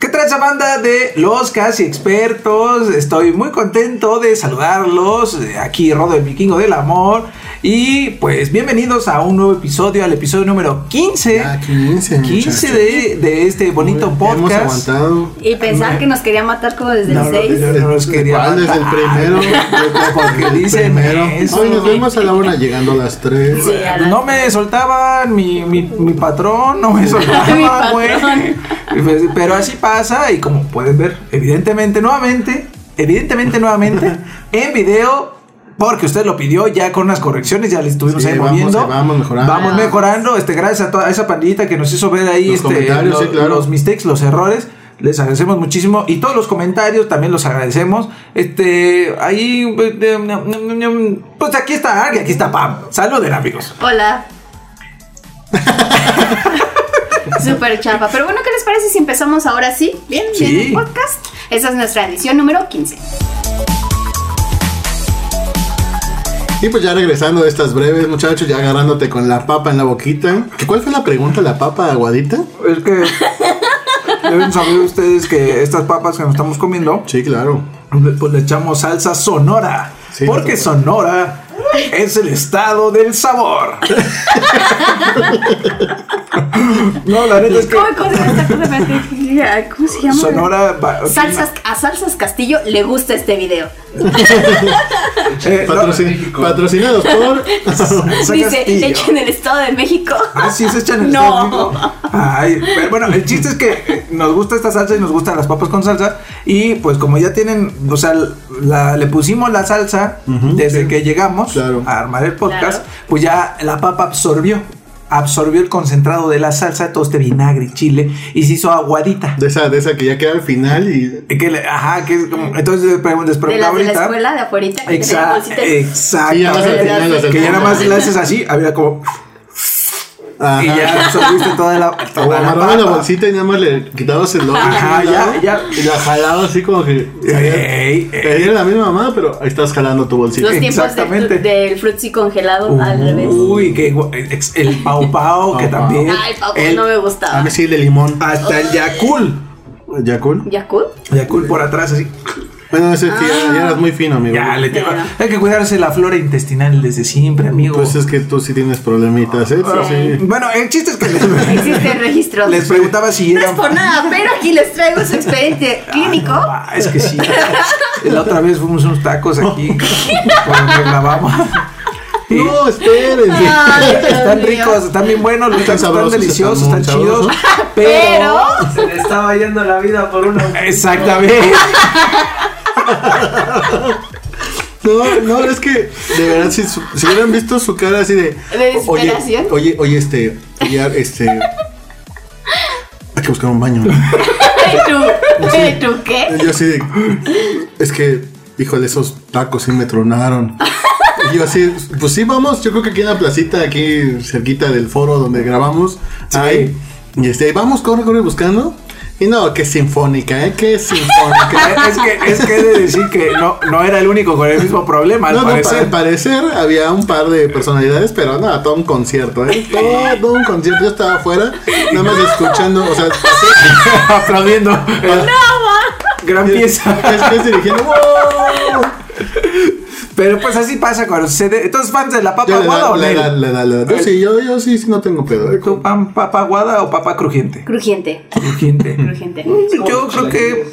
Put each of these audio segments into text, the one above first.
¿Qué esa banda de los casi expertos? Estoy muy contento de saludarlos. Aquí Rodo el Vikingo del Amor. Y pues bienvenidos a un nuevo episodio, al episodio número 15. Ya, 15, 15 de, de este bonito Hemos podcast. aguantado. Y pensar que nos quería matar como desde No, el no, 6. no, no nos quería ¿Cuál? Desde el matar. primero. Porque Desde el dicen primero. eso. Hoy nos vemos a la una llegando a las 3. Sí, a la- No me soltaban mi, mi, mi patrón, no me soltaba, güey. Pues, Pero así pasa y como pueden ver, evidentemente, nuevamente, evidentemente, nuevamente, en video, porque usted lo pidió ya con unas correcciones, ya le estuvimos Sí, ahí vamos, moviendo. vamos mejorando. Vamos mejorando, este, gracias a toda esa pandillita que nos hizo ver ahí Los este, comentarios, lo- sí, claro. los mistakes, los errores. Les agradecemos muchísimo. Y todos los comentarios también los agradecemos. Este, ahí, pues aquí está Ari, aquí está Pam. Saluden, amigos. Hola. Súper chapa. Pero bueno, ¿qué les parece si empezamos ahora sí? Bien, Sí. bien el podcast. Esa es nuestra edición número 15. Y pues ya regresando de estas breves, muchachos, ya agarrándote con la papa en la boquita. ¿Que ¿Cuál fue la pregunta? ¿La papa aguadita? Es que deben saber ustedes que estas papas que nos estamos comiendo, Sí, claro. pues le echamos salsa sonora. Sí, porque no. Sonora es el estado del sabor. no, la neta es que ¿Cómo, cómo se llama. Sonora. Salsas, a Salsas Castillo le gusta este video. eh, no, Patrocin- patrocinados por. Dice, hecho en el Estado de México. Ah, sí, se echan el No. Estado de México. Ay, pero bueno, el chiste es que eh, nos gusta esta salsa y nos gustan las papas con salsa. Y pues como ya tienen, o sea, la- le pusimos la salsa desde sí. que llegamos Claro. a armar el podcast, Claro. pues ya la papa absorbió. Absorbió el concentrado de la salsa, todo este vinagre y chile, y se hizo aguadita. De esa, de esa que ya queda al final y. Que le- ajá, que es como. Entonces les pregun- les De las de la escuela de afuerita. que. Exacto. Sí, ya al final, que ya nada más le haces así, había como. Ajá. Y ya absorbiste toda la. O Toda la bolsita y nada más le quitabas el logo. Ajá, ya, ya. Y la jalabas así como que. Ey, ey. Te dieron la misma mamá, pero ahí estás jalando tu bolsita. Los tiempos Exactamente. del, del frutzi congelado al revés. Uy, que el Pau Pau, que Pau Pau. también. Ay, Pau, el- no me A gustaba. mí sí, de limón. Hasta el Yakul. ¿Ya cool? ¿Yakult? Yakul por atrás, así. Bueno, ese sí, ya, ya eras muy fino, amigo. Ya, le tengo-. Hay que cuidarse la flora intestinal desde siempre, amigo. Pues es que tú sí tienes problemitas, ¿eh? Pero Sí. sí. Bueno, el chiste es que les, Existe registro. les preguntaba si No es eran. por nada, pero aquí les traigo su expediente clínico. Ah, es que sí. La otra vez fuimos unos tacos aquí. Cuando grabamos. No, espérense. Ay, están mío. ricos, están bien buenos, los Están tacos están sabrosos, deliciosos, están chidos. sabrosos. Pero. Se le estaba yendo la vida por una. Exactamente. No, no, es que de verdad, si, su- si hubieran visto su cara así de. ¿De Oye, oye, oye, este. Oye, este. Hay que buscar un baño. ¿Y tú? ¿Y tú qué? Yo así de. Es que, híjole, esos tacos sí me tronaron. Y yo así, pues sí, vamos. Yo creo que aquí en la placita, aquí cerquita del foro donde grabamos. Ahí. Y este, vamos, corre, corre buscando. Y no, que sinfónica, ¿eh? Que sinfónica. es que, es que he de decir que no, no era el único con el mismo problema, al No, no, pa- parecer. al parecer había un par de personalidades, pero nada, todo un concierto, ¿eh? Todo un concierto. Yo estaba afuera, nada más escuchando, o sea, así, Aplaudiendo. Gran pieza. es, es dirigiendo. ¡wow! Pero pues así pasa cuando sucede. Entonces, fans de la papa Ya le aguada da, o le da, Nel? le da, le da. Yo sí, yo, yo sí, sí no tengo pedo. ¿eh? ¿Tú, pan, papa aguada o papa crujiente? Crujiente. Crujiente. Crujiente. Yo creo que.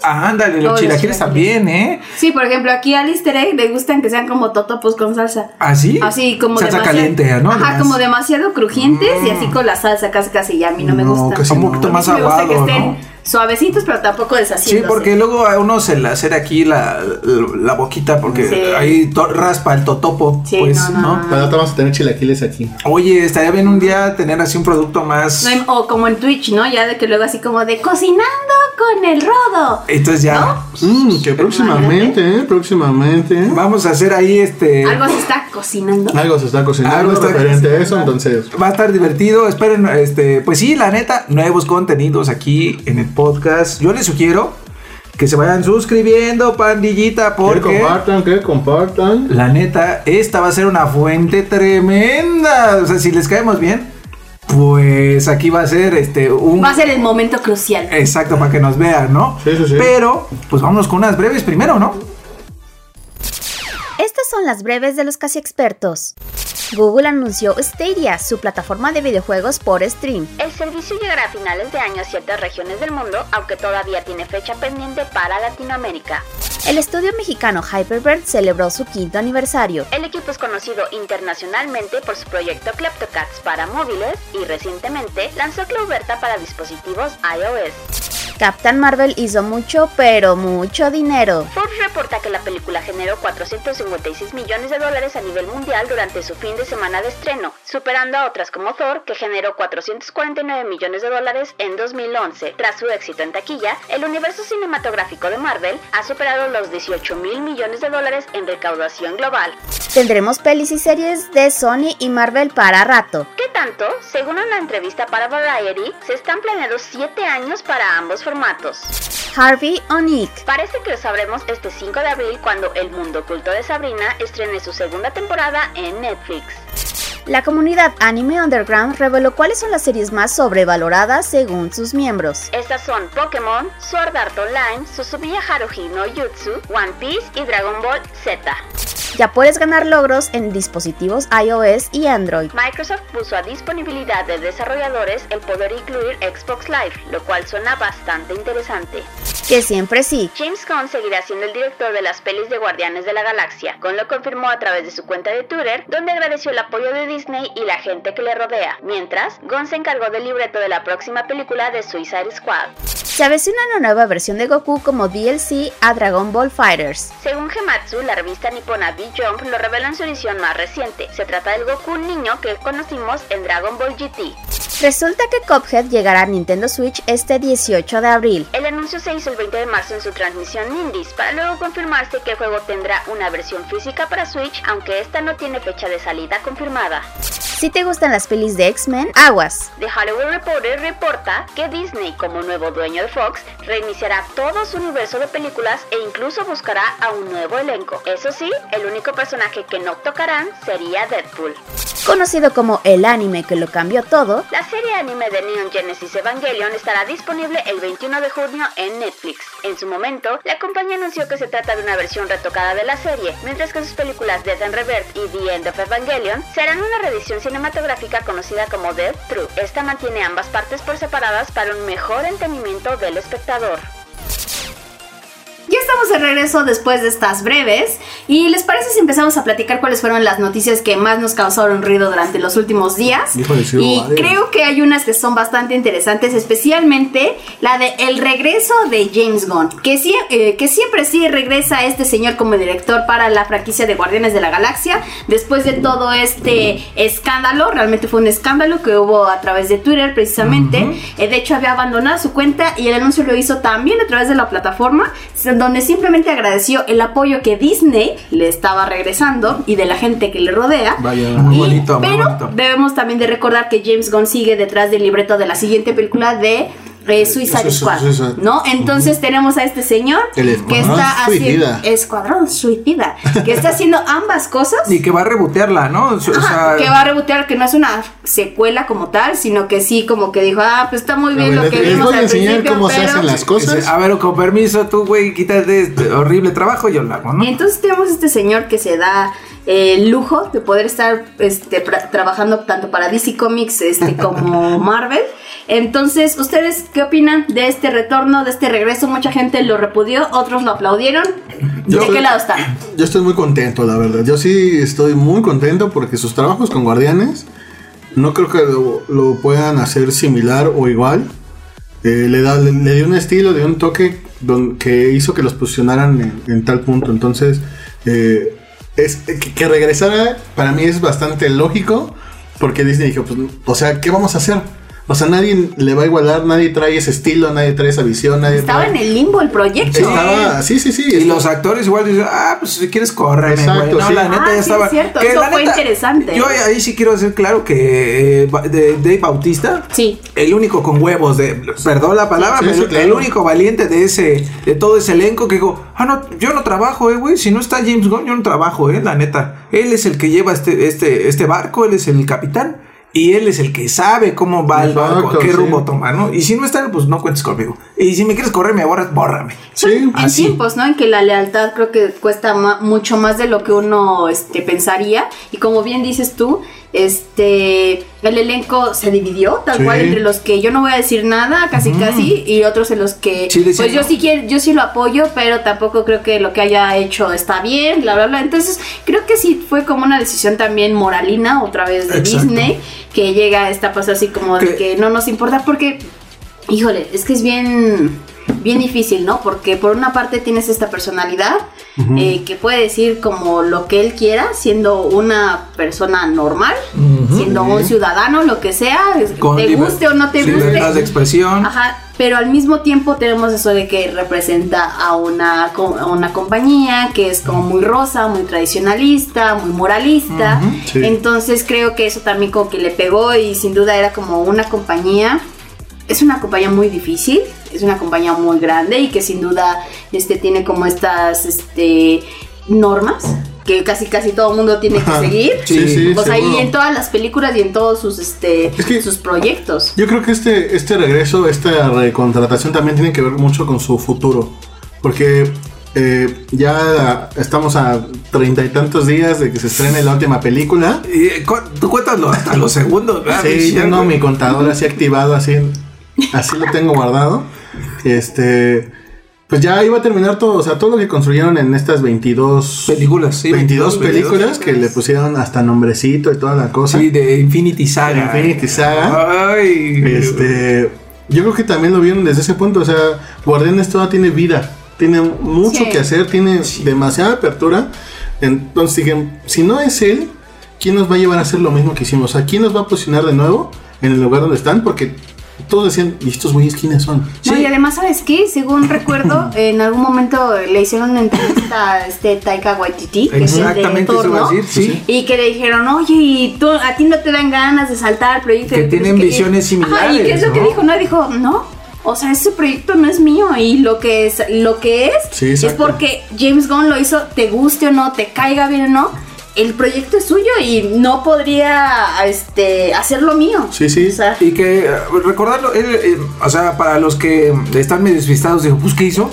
Ah, ándale, los Oh, los chilaquiles también, ¿eh? Sí, por ejemplo, aquí al easter egg le gustan que sean como totopos con salsa. ¿Así? Así como Salsa demasiado- caliente, ¿no? Ajá, Además. como demasiado crujientes y así con la salsa casi casi y a mí no me gusta. casi Un poquito A más sí me gusta que aguado, estén ¿no? Suavecitos, pero tampoco Sí, deshaciéndose. porque luego a uno se le hace aquí la, la boquita porque Sí. ahí to- raspa el totopo, Sí, pues, no, ¿no? no, otra vamos a tener chilaquiles aquí. Oye, estaría bien un día tener así un producto más... No o como en Twitch, ¿no? Ya de que luego así como de cocinando con el rodo. Entonces ya... ¿No? Mmm, que próximamente, ¿eh? Próximamente. Vamos a hacer ahí este... Algo se está cocinando. Algo se está cocinando Algo está referente a eso, entonces. Va a estar divertido, esperen, este, pues sí, la neta, nuevos contenidos aquí en el podcast. Yo les sugiero que se vayan suscribiendo, pandillita, Que porque compartan, que compartan. la neta, esta va a ser una fuente tremenda. O sea, si les caemos bien, pues aquí va a ser este un Va a ser el momento crucial. exacto para que nos vean, ¿no? Sí, sí, sí. Pero pues vámonos con unas breves primero, ¿no? Estas son las breves de los casi expertos. Google anunció Stadia, su plataforma de videojuegos por stream. El servicio llegará a finales de año a ciertas regiones del mundo, aunque todavía tiene fecha pendiente para Latinoamérica. El estudio mexicano Hyperbird celebró su quinto aniversario. El equipo es conocido internacionalmente por su proyecto Kleptocats para móviles y recientemente lanzó Cloverta para dispositivos iOS. Captain Marvel hizo mucho, pero mucho dinero. Forbes reporta que la película generó 456 millones de dólares a nivel mundial durante su fin de semana de estreno, superando a otras como Thor, que generó 449 millones de dólares en 2011. Tras su éxito en taquilla, el universo cinematográfico de Marvel ha superado los 18 mil millones de dólares en recaudación global. Tendremos pelis y series de Sony y Marvel para rato. ¿Qué tanto? Según una entrevista para Variety, se están planeando 7 años para ambos formatos. Harvey o Nick. Parece que lo sabremos este 5 de abril cuando El Mundo Oculto de Sabrina estrene su segunda temporada en Netflix. La comunidad Anime Underground reveló cuáles son las series más sobrevaloradas según sus miembros. Estas son Pokémon, Sword Art Online, Suzumiya Haruhi no Jutsu, One Piece y Dragon Ball Z. Ya puedes ganar logros en dispositivos iOS y Android. Microsoft puso a disponibilidad de desarrolladores el poder incluir Xbox Live, lo cual suena bastante interesante. Que siempre sí. James Gunn seguirá siendo el director de las pelis de Guardianes de la Galaxia. Gunn lo confirmó a través de su cuenta de Twitter, donde agradeció el apoyo de Disney y la gente que le rodea. Mientras, Gunn se encargó del libreto de la próxima película de Suicide Squad. Se avecina una nueva versión de Goku como DLC a Dragon Ball Fighters. Según Gematsu, la revista nipona B-Jump lo revela en su edición más reciente. Se trata del Goku niño que conocimos en Dragon Ball GT. Resulta que Cuphead llegará a Nintendo Switch este 18 de abril. El anuncio se hizo el 20 de marzo en su transmisión Indies, para luego confirmarse que el juego tendrá una versión física para Switch, aunque esta no tiene fecha de salida confirmada. Si te gustan las pelis de X-Men, aguas. The Hollywood Reporter reporta que Disney, como nuevo dueño de Fox, reiniciará todo su universo de películas e incluso buscará a un nuevo elenco. Eso sí, el único personaje que no tocarán sería Deadpool. Conocido como el anime que lo cambió todo, La serie anime de Neon Genesis Evangelion estará disponible el 21 de junio en Netflix. En su momento, la compañía anunció que se trata de una versión retocada de la serie, mientras que sus películas Death and Rebirth y The End of Evangelion serán una reedición cinematográfica conocida como Death True. Esta mantiene ambas partes por separadas para un mejor entendimiento del espectador. Ya estamos de regreso después de estas breves. ¿Y les parece si empezamos a platicar cuáles fueron las noticias que más nos causaron ruido durante los últimos días? Híjole, sí y creo que hay unas que son bastante interesantes, especialmente la de el regreso de James Gunn. Que, sie- eh, que siempre sí regresa este señor como director para la franquicia de Guardianes de la Galaxia. Después de todo este escándalo, realmente fue un escándalo que hubo a través de Twitter precisamente. Eh, de hecho, había abandonado su cuenta y el anuncio lo hizo también a través de la plataforma, donde simplemente agradeció el apoyo que Disney le estaba regresando y de la gente que le rodea. Vaya, muy Y- bonito, muy pero bonito. debemos también de recordar que James Gunn sigue detrás del libreto de la siguiente película de eh, Suicide Su- su- Squad. ¿no? Entonces tenemos a este señor El que Escuadrón está haciendo Suicida. Escuadrón Suicida, que está haciendo ambas cosas. Y que va a rebotearla, ¿no? O sea, Ajá, que va a rebotear, que no es una secuela como tal, sino que sí, como que dijo, ah, pues está muy bien lo que les vimos voy a al enseñar principio, cómo se hacen las cosas. Dice, a ver, con permiso, tú, güey, quítate este horrible trabajo, yo lo hago, ¿no? Y entonces tenemos este señor que se da el lujo de poder estar este, trabajando tanto para DC Comics este, como Marvel. Entonces, ¿ustedes qué opinan de este retorno, de este regreso? Mucha gente lo repudió, otros lo aplaudieron. Yo ¿De qué lado están? Yo estoy muy contento, la verdad. Yo sí estoy muy contento porque sus trabajos con Guardianes no creo que lo, lo puedan hacer similar o igual. Eh, le, da, le, le dio un estilo, le dio un toque don- que hizo que los posicionaran en, en tal punto. Entonces, eh, es, que, regresara para mí es bastante lógico porque Disney dijo, pues, o sea, ¿qué vamos a hacer? O sea, nadie le va a igualar, nadie trae ese estilo, nadie trae esa visión, nadie Estaba trae- en el limbo el proyecto. Estaba, sí, sí, sí. Y los actores igual dicen, ah, pues si quieres correr, Exacto, güey. No, sí. la neta Ah, ya sí, estaba. es cierto, que eso la fue interesante. Yo ahí sí quiero hacer claro que eh, de Dave Bautista, Sí. el único con huevos de, perdón la palabra, Sí, pero sí, el claro. único valiente de ese, de todo ese elenco que digo, ah, no, yo no trabajo, eh, güey. Si no está James Gunn, yo no trabajo, eh, la neta. Él es el que lleva este, este, este barco, él es el capitán. Y él es el que sabe cómo va el Exacto, barco, qué sí. rumbo toma, ¿no? Y si no está, pues no cuentes conmigo. Y si me quieres correr, me borras, bórrame. Sí, en así. tiempos, ¿no? En que la lealtad creo que cuesta mucho más de lo que uno este, pensaría. Y como bien dices tú, este el elenco se dividió tal Sí. cual entre los que yo no voy a decir nada, casi casi, y otros en los que Sí, pues yo sí quiero, yo sí lo apoyo, pero tampoco creo que lo que haya hecho está bien, bla bla bla. Entonces, creo que sí fue como una decisión también moralina otra vez de Exacto. Disney, que llega a esta cosa así como de Que- que no nos importa porque Híjole, es que es bien, bien difícil, ¿no? Porque por una parte tienes esta personalidad eh, que puede decir como lo que él quiera, siendo una persona normal, siendo un ciudadano, lo que sea, Con te guste o no te libertad de guste. expresión. Ajá, pero al mismo tiempo tenemos eso de que representa a una, a una compañía que es como muy rosa, muy tradicionalista, muy moralista. Sí. Entonces creo que eso también como que le pegó y sin duda era como una compañía. Es una compañía muy difícil, es una compañía muy grande y que sin duda este, tiene como estas este, normas que casi casi todo el mundo tiene que seguir. Sí, sí, Pues ahí seguro. en todas las películas y en todos sus, este, Es que- sus proyectos. Yo creo que este, este regreso, esta recontratación también tiene que ver mucho con su futuro. Porque eh, ya estamos a treinta y tantos días de que se estrene la última película. Y, eh, cu- tú cuéntalo hasta los segundos, ¿verdad? Sí, Michelle? tengo mi contador así activado, así, así lo tengo guardado. Este, pues ya iba a terminar todo, o sea, todo lo que construyeron en estas 22 Películas, sí. 22 películas 22. que le pusieron hasta nombrecito y toda la cosa. Sí, de Infinity Saga. Infinity Saga. Ay. Este, yo creo que también lo vieron desde ese punto. O sea, Guardianes toda tiene vida, tiene mucho Sí. que hacer, tiene demasiada apertura. Entonces dije, si no es él, ¿quién nos va a llevar a hacer lo mismo que hicimos? ¿A quién nos va a posicionar de nuevo en el lugar donde están? Porque todos decían, ¿y estos güeyes quiénes son? No, y además, ¿sabes qué? Según recuerdo, en algún momento le hicieron una entrevista a este Taika Waititi, que es el de Exactamente Thor, eso iba a ¿no? decir, sí. Y que le dijeron, oye, ¿y tú, a ti no te dan ganas de saltar al proyecto? Que tienen es visiones Ajá, ¿y qué es lo que similares, ¿no? dijo? No, dijo, no. O sea, ese proyecto no es mío y lo que es, lo que es, Sí, es porque James Gunn lo hizo, te guste o no, te caiga bien o no, el proyecto es suyo y no podría este, hacerlo mío. Sí, sí. O sea, Y que, eh, recordarlo, él, eh, o sea, para los que están medio despistados, dijo, pues, ¿qué hizo?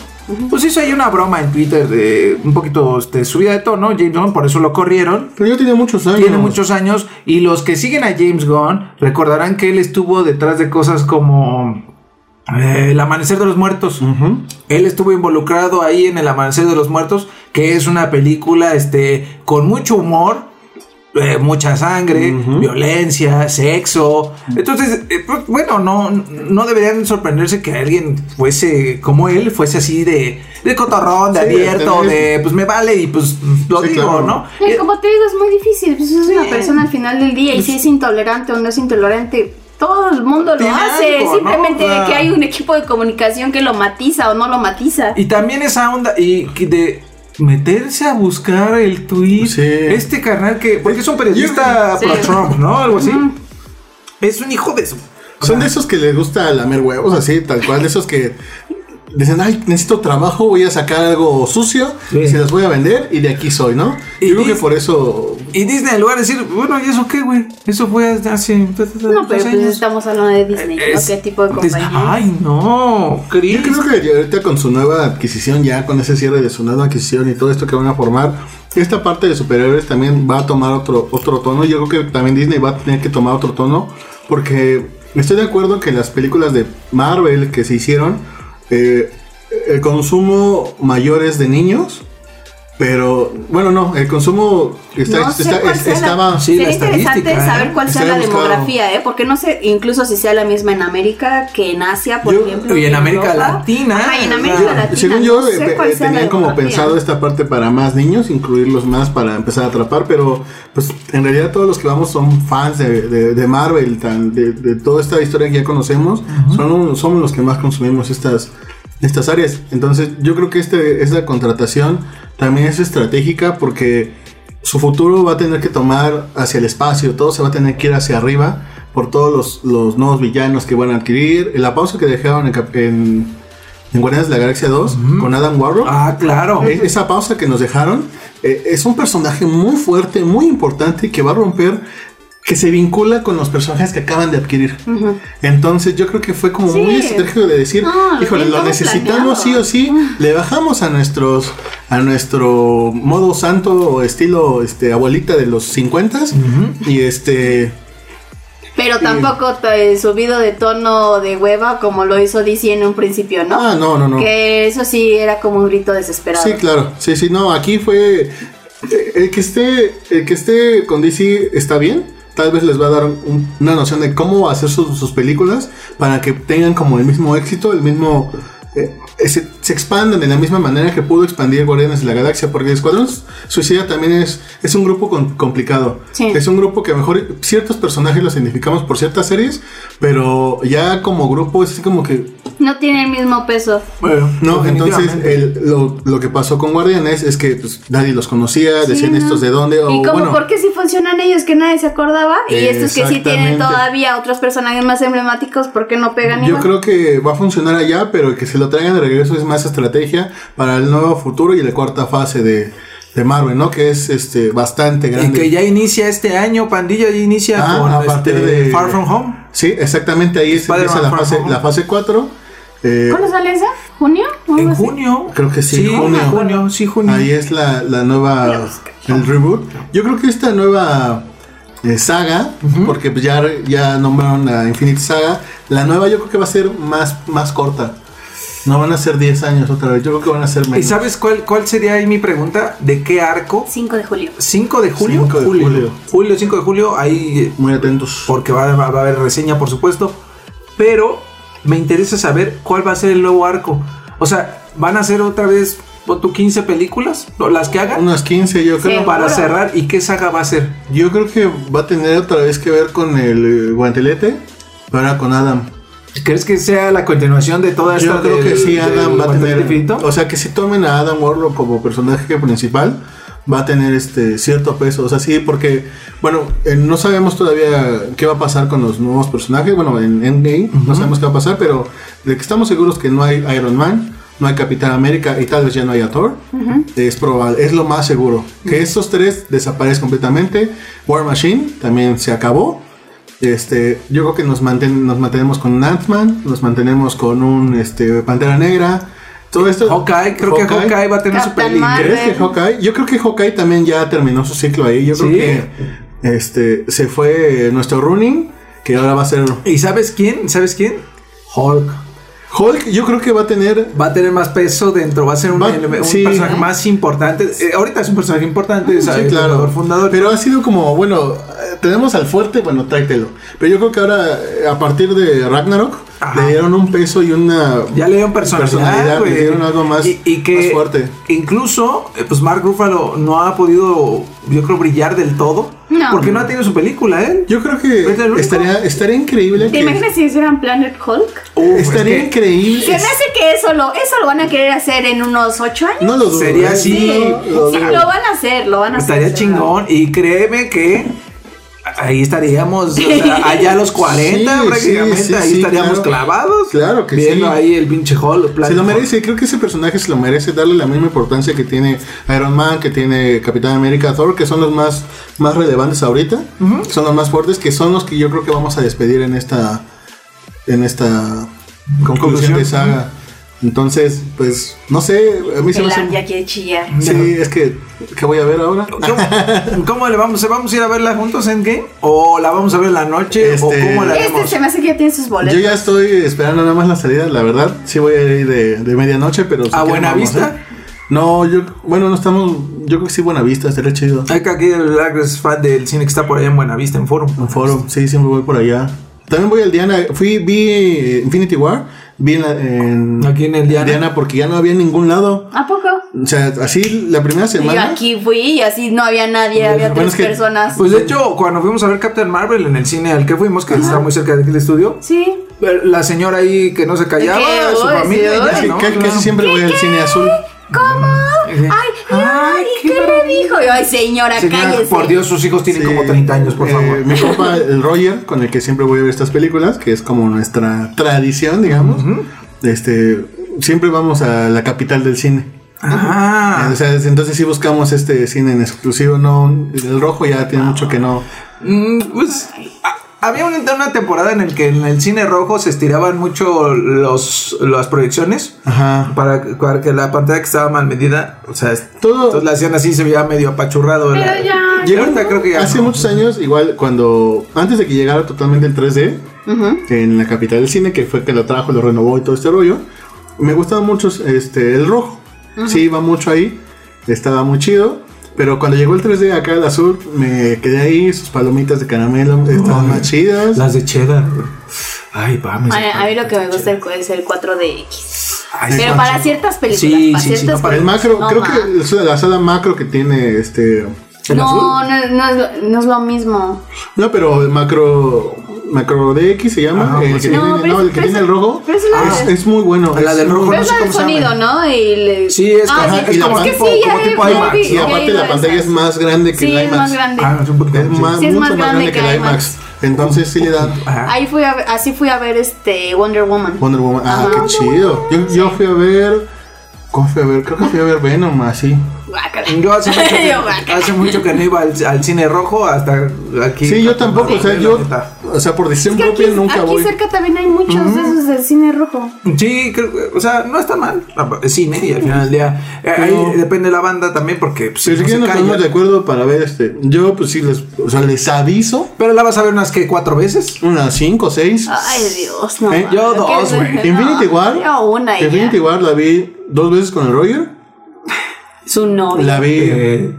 Pues hizo ahí una broma en Twitter de un poquito este, subida de tono, James Gunn, por eso lo corrieron. Pero ya tiene muchos años. Tiene muchos años y los que siguen a James Gunn recordarán que él estuvo detrás de cosas como eh, El Amanecer de los Muertos. Él estuvo involucrado ahí en El Amanecer de los Muertos, que es una película este, con mucho humor, eh, mucha sangre, violencia, sexo. Entonces, eh, pues, bueno, no, no deberían sorprenderse que alguien fuese como él, fuese así de, de cotorrón, de Sí, abierto, de- de pues me vale y pues lo Sí, digo, claro. ¿no? Y como te digo, es muy difícil. Pues es una persona al final del día y si es intolerante o no es intolerante, todo el mundo lo hace. algo, ¿no? Simplemente O sea- que hay un equipo de comunicación que lo matiza o no lo matiza. Y también esa onda y de meterse a buscar el tweet. Sí. Este carnal que. Porque es un periodista Sí. pro Trump, ¿no? Algo así. Es un hijo de su. Son de esos que les gusta lamer huevos, así, tal cual, de esos que dicen, ay, necesito trabajo, voy a sacar algo sucio, Sí. se las voy a vender y de aquí soy, ¿no? Y Yo creo que por eso... Y Disney, en lugar de decir, bueno, ¿y eso qué, güey? Eso fue hace. No, pero pues estamos hablando de Disney, ¿no? Es- ¿Qué tipo de compañía? Ay, no, Chris. Yo creo que ahorita con su nueva adquisición, ya con ese cierre de su nueva adquisición y todo esto que van a formar, esta parte de superhéroes también va a tomar otro, otro tono. Yo creo que también Disney va a tener que tomar otro tono, porque estoy de acuerdo que las películas de Marvel que se hicieron, eh, el consumo mayor es de niños. Pero, bueno, no, el consumo está, No sé está- cuál es- sea la- estaba... Sí, Sería la interesante estadística, saber ¿eh? cuál sea la buscado. demografía, ¿eh? Porque no sé, incluso si sea la misma en América que en Asia, por Yo- ejemplo. y en América Europa. Latina, Ajá, y en América Latina. Según yo, no sé eh, eh, tenían como pensado esta parte para más niños, incluirlos más para empezar a atrapar, pero pues en realidad todos los que vamos son fans de, de- de Marvel, tan- de, de toda esta historia que ya conocemos, son somos los que más consumimos estas, estas áreas. Entonces yo creo que este, esta contratación también es estratégica porque su futuro va a tener que tomar hacia el espacio, todo se va a tener que ir hacia arriba por todos los, los nuevos villanos que van a adquirir, la pausa que dejaron en, en, en Guardianes de la Galaxia 2 con Adam Warlock. Ah, claro. E- Esa pausa que nos dejaron eh, es un personaje muy fuerte, muy importante que va a romper que se vincula con los personajes que acaban de adquirir. Entonces yo creo que fue como Sí. muy estratégico de decir, No, híjole, lo necesitamos sí o sí, le bajamos a nuestros a nuestro modo santo o estilo este abuelita de los 50 y este Pero tampoco eh, subido de tono de hueva como lo hizo DC en un principio, ¿no? ah, no, no, no. Que eso sí era como un grito desesperado. Sí, claro. Sí, sí, no, aquí fue eh, el que esté el que esté con DC está bien. Tal vez les va a dar un- una noción de cómo hacer sus, películas para que tengan como el mismo éxito, el mismo eh, se, se expandan de la misma manera que pudo expandir Guardianes de la Galaxia, porque Escuadrón Suicida también es, es un grupo con- complicado. Sí. Es un grupo que a lo mejor ciertos personajes los identificamos por ciertas series, pero ya como grupo es así como que No tiene el mismo peso. Bueno, no, entonces el- lo, lo que pasó con Guardianes es que pues, nadie los conocía, decían ¿no? estos de dónde, o y como, bueno, ¿por qué si funcionan ellos que nadie se acordaba? Y estos que sí tienen todavía otros personajes más emblemáticos, ¿por qué no pegan yo igual? creo que va a funcionar allá, pero que se lo traigan de regreso es más estrategia para el nuevo futuro y la cuarta fase de, de Marvel, ¿no? Que es este bastante Y grande. que ya inicia este año, pandilla, ya inicia Ah, con a partir este, de- Far From Home. Sí, exactamente ahí se Spider-Man empieza la fase, la fase 4. eh, ¿Cuándo sale esa? ¿Junio? ¿O algo En así? junio. Creo que sí, junio. junio. junio, sí, junio. Ahí es la, la nueva, el reboot. Yo creo que esta nueva eh, saga, porque ya, ya nombraron la Infinite Saga, la nueva yo creo que va a ser más, más corta. No van a ser 10 años otra vez, yo creo que van a ser ¿Y menos. sabes cuál, cuál sería ahí mi pregunta? ¿De qué arco? 5 de julio. 5 de julio. 5 de julio. Julio, 5 de julio, ahí eh, Muy atentos. porque va, va- va a haber reseña, por supuesto. Pero me interesa saber cuál va a ser el nuevo arco. O sea, ¿van a hacer otra vez pon tú, 15 películas? ¿O ¿Las que hagan? Unas 15 yo creo. Sí. Para cerrar, ¿y qué saga va a ser? Yo creo que va a tener otra vez que ver con el eh, guantelete, pero ahora con Adam. ¿Crees que sea la continuación de toda esta Yo creo del- que sí, Adam va a tener. Infinito? O sea, que si tomen a Adam Warlock como personaje principal, va a tener este cierto peso. O sea, sí, porque, bueno, eh, no sabemos todavía qué va a pasar con los nuevos personajes. Bueno, en Endgame no sabemos qué va a pasar, pero de que estamos seguros que no hay Iron Man, no hay Capitán América y tal vez ya no haya Thor. Es probable, es lo más seguro. Que estos tres desaparezcan completamente. War Machine también se acabó. Este, yo creo que nos, manten- nos mantenemos con un Ant-Man, nos mantenemos con un este, Pantera Negra. Todo esto. Hawkeye, creo que Hawkeye va a tener su Captain. ¿Crees que Hawkeye? Yo creo que Hawkeye también ya terminó su ciclo ahí. Yo creo Sí. que este, se fue nuestro running, que ahora va a ser ¿Y sabes quién? ¿Sabes quién? Hulk. Hulk. Yo creo que va a tener. Va a tener más peso dentro, va a ser un, Va- eleme- un sí. personaje más importante. Eh, ahorita es un personaje importante, es Sí, el claro. fundador, fundador. Pero ha sido como, bueno, eh, tenemos al fuerte, bueno, tráetelo. Pero yo creo que ahora, eh, a partir de Ragnarok, Ajá. le dieron un peso y una. ya le dieron personalidad, le dieron algo más- y, y que más fuerte. Incluso, eh, pues Mark Ruffalo no ha podido, yo creo, brillar del todo. No. Porque no ha tenido su película, ¿eh? Yo creo ¿Es el que estaría, estaría increíble ¿Te que. imaginas si hicieran Planet Hulk? Estaría es que increíble. Se me hace que eso lo, eso lo van a querer hacer en unos 8 años. No lo dudo. Sería ¿eh? así. Lo Sí, lo van a hacer, lo van a estaría hacer. chingón. Y créeme que ahí estaríamos, o sea, allá a los 40 Sí, prácticamente, sí, sí, ahí estaríamos claro. clavados. Claro que viendo ahí el pinche Hulk. Se lo merece, creo que ese personaje se lo merece darle la misma importancia que tiene Iron Man, que tiene Capitán América, Thor, que son los más, más relevantes ahorita, son los más fuertes, que son los que yo creo que vamos a despedir en esta en esta conclusión Conclusión. de saga. Entonces, pues, no sé, a mí se me hace... Ant ya quiere chillar. Sí, es que, ¿qué voy a ver ahora? ¿Cómo, cómo le vamos? ¿Vamos a ir a verla juntos en game? ¿O la vamos a ver en la noche? ¿O Este- cómo la Este vemos? se me hace que ya tiene sus boletos. Yo ya estoy esperando nada más la salida, la verdad. Sí voy a ir de, de medianoche, pero... si ¿A vamos, ¿eh? No, yo... Bueno, no estamos... Yo creo que sí Buenavista, estaría chido. Hay que aquí el es fan del cine que está por allá en Buenavista, en Forum. Un foro, sí, siempre voy por allá. También voy al Diana. Fui, vi eh, Infinity War. Vi en, la- en- Aquí en el Diana. porque ya no había en ningún lado. ¿A poco? O sea, así la primera Yo semana. aquí fui y así no había nadie, había tres es que- personas. Pues de hecho, cuando fuimos a ver Captain Marvel en el cine al que fuimos, que está muy cerca de aquí del estudio, sí. la señora ahí que no se callaba, ¿Qué? su familia, sí, siempre voy al cine azul. ¿Cómo? Ay, ay, qué ¿qué le dijo? Y, Ay, señora, Señora, cállese. por Dios, sus hijos tienen Sí, como 30 años, por eh, favor. Mi compa, el Roger, con el que siempre voy a ver estas películas, que es como nuestra tradición, digamos. Este, siempre vamos a la capital del cine. Ah, O sea, entonces sí buscamos este cine en exclusivo, no, el rojo ya tiene mucho que no. Mm, pues había una, una temporada en el que en el cine rojo se estiraban mucho los, las proyecciones Ajá. para, para que la pantalla que estaba mal medida, o sea, Todo- entonces la hacían así, se veía medio apachurrado. Pero la- ya, Y ahorita creo que ya Hace no. muchos años, igual cuando, antes de que llegara totalmente el 3D, en la capital del cine, que fue que lo trajo, lo renovó y todo este rollo, me gustaba mucho este, el rojo. Sí, iba mucho ahí, estaba muy chido. Pero cuando llegó el 3D acá, el azul, me quedé ahí, sus palomitas de caramelo estaban más chidas. Las de cheddar. Ay, vamos. A, a mí lo que me gusta es el 4DX. Ay, Pero sí, para ciertas películas. Sí, para sí, sí, ciertas no, para El macro, No, creo ma. que es la sala macro que tiene este. ¿El No, no, no, es lo- no es lo mismo. No, pero el macro. Macro DX se llama. Ajá, el pues que sí. tiene, No, pero no, el que pero tiene es- el rojo. pero es la es, muy bueno. La del rojo Pero no es la del sonido. ¿no? Y le- Sí, es Ah, como- sí, es sí, como es que tipo- sí, como tipo IMAX. Y aparte la pantalla es más grande que Sí, el es IMAX. más grande. Ah, es poquito Es más, Sí, es mucho más grande grande que que el IMAX. Entonces sí le Ajá. Ahí fui a ver- así fui a ver este Wonder Woman. Wonder Woman. Ah, Ajá. qué chido. Yo, yo fui a ver. ¿Cómo fui a ver? Creo que fui a ver Venom así. Guácala. Yo hace mucho, que, Yo, hace mucho que no iba al, al cine rojo hasta aquí. Sí, yo tampoco. O sea, yo. O sea, por Es decisión aquí, propia nunca aquí voy. cerca también hay muchos de esos del cine rojo. Sí, creo, que- o sea, no está mal. Es cine y al final del día. eh, ahí depende de la banda también porque. Pues, Si no nos ponemos de acuerdo para ver este. Yo, pues sí, les, o sea, les aviso. Pero la vas a ver unas que cuatro veces. Unas 5 o 6. Ay, Dios, no. Eh, yo ¿Qué dos, güey. Infinity War. Yo una Infinity ya. War la vi dos veces con el Roger. Su novio. La vi. Eh,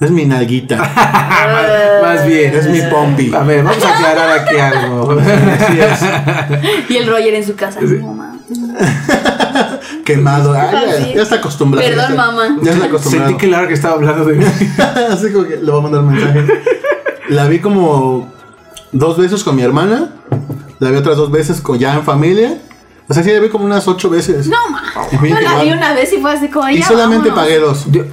Es mi nalguita. más bien. es mi pompi. A ver, vamos a aclarar aquí algo. Así es. Y el Roger en su casa. Mames. Quemado. Ah, ya está acostumbrado. Perdón, ya está- mamá. Ya está acostumbrado. Sentí que Lara que estaba hablando de mí. Así como que le voy a mandar un mensaje. La vi como dos veces con mi hermana. La vi otras dos veces con, ya en familia. O sea, sí la vi como unas ocho veces. No, ma. Yo la vi una vez y fue así como. Y ya, solamente vámonos. pagué dos. Yo-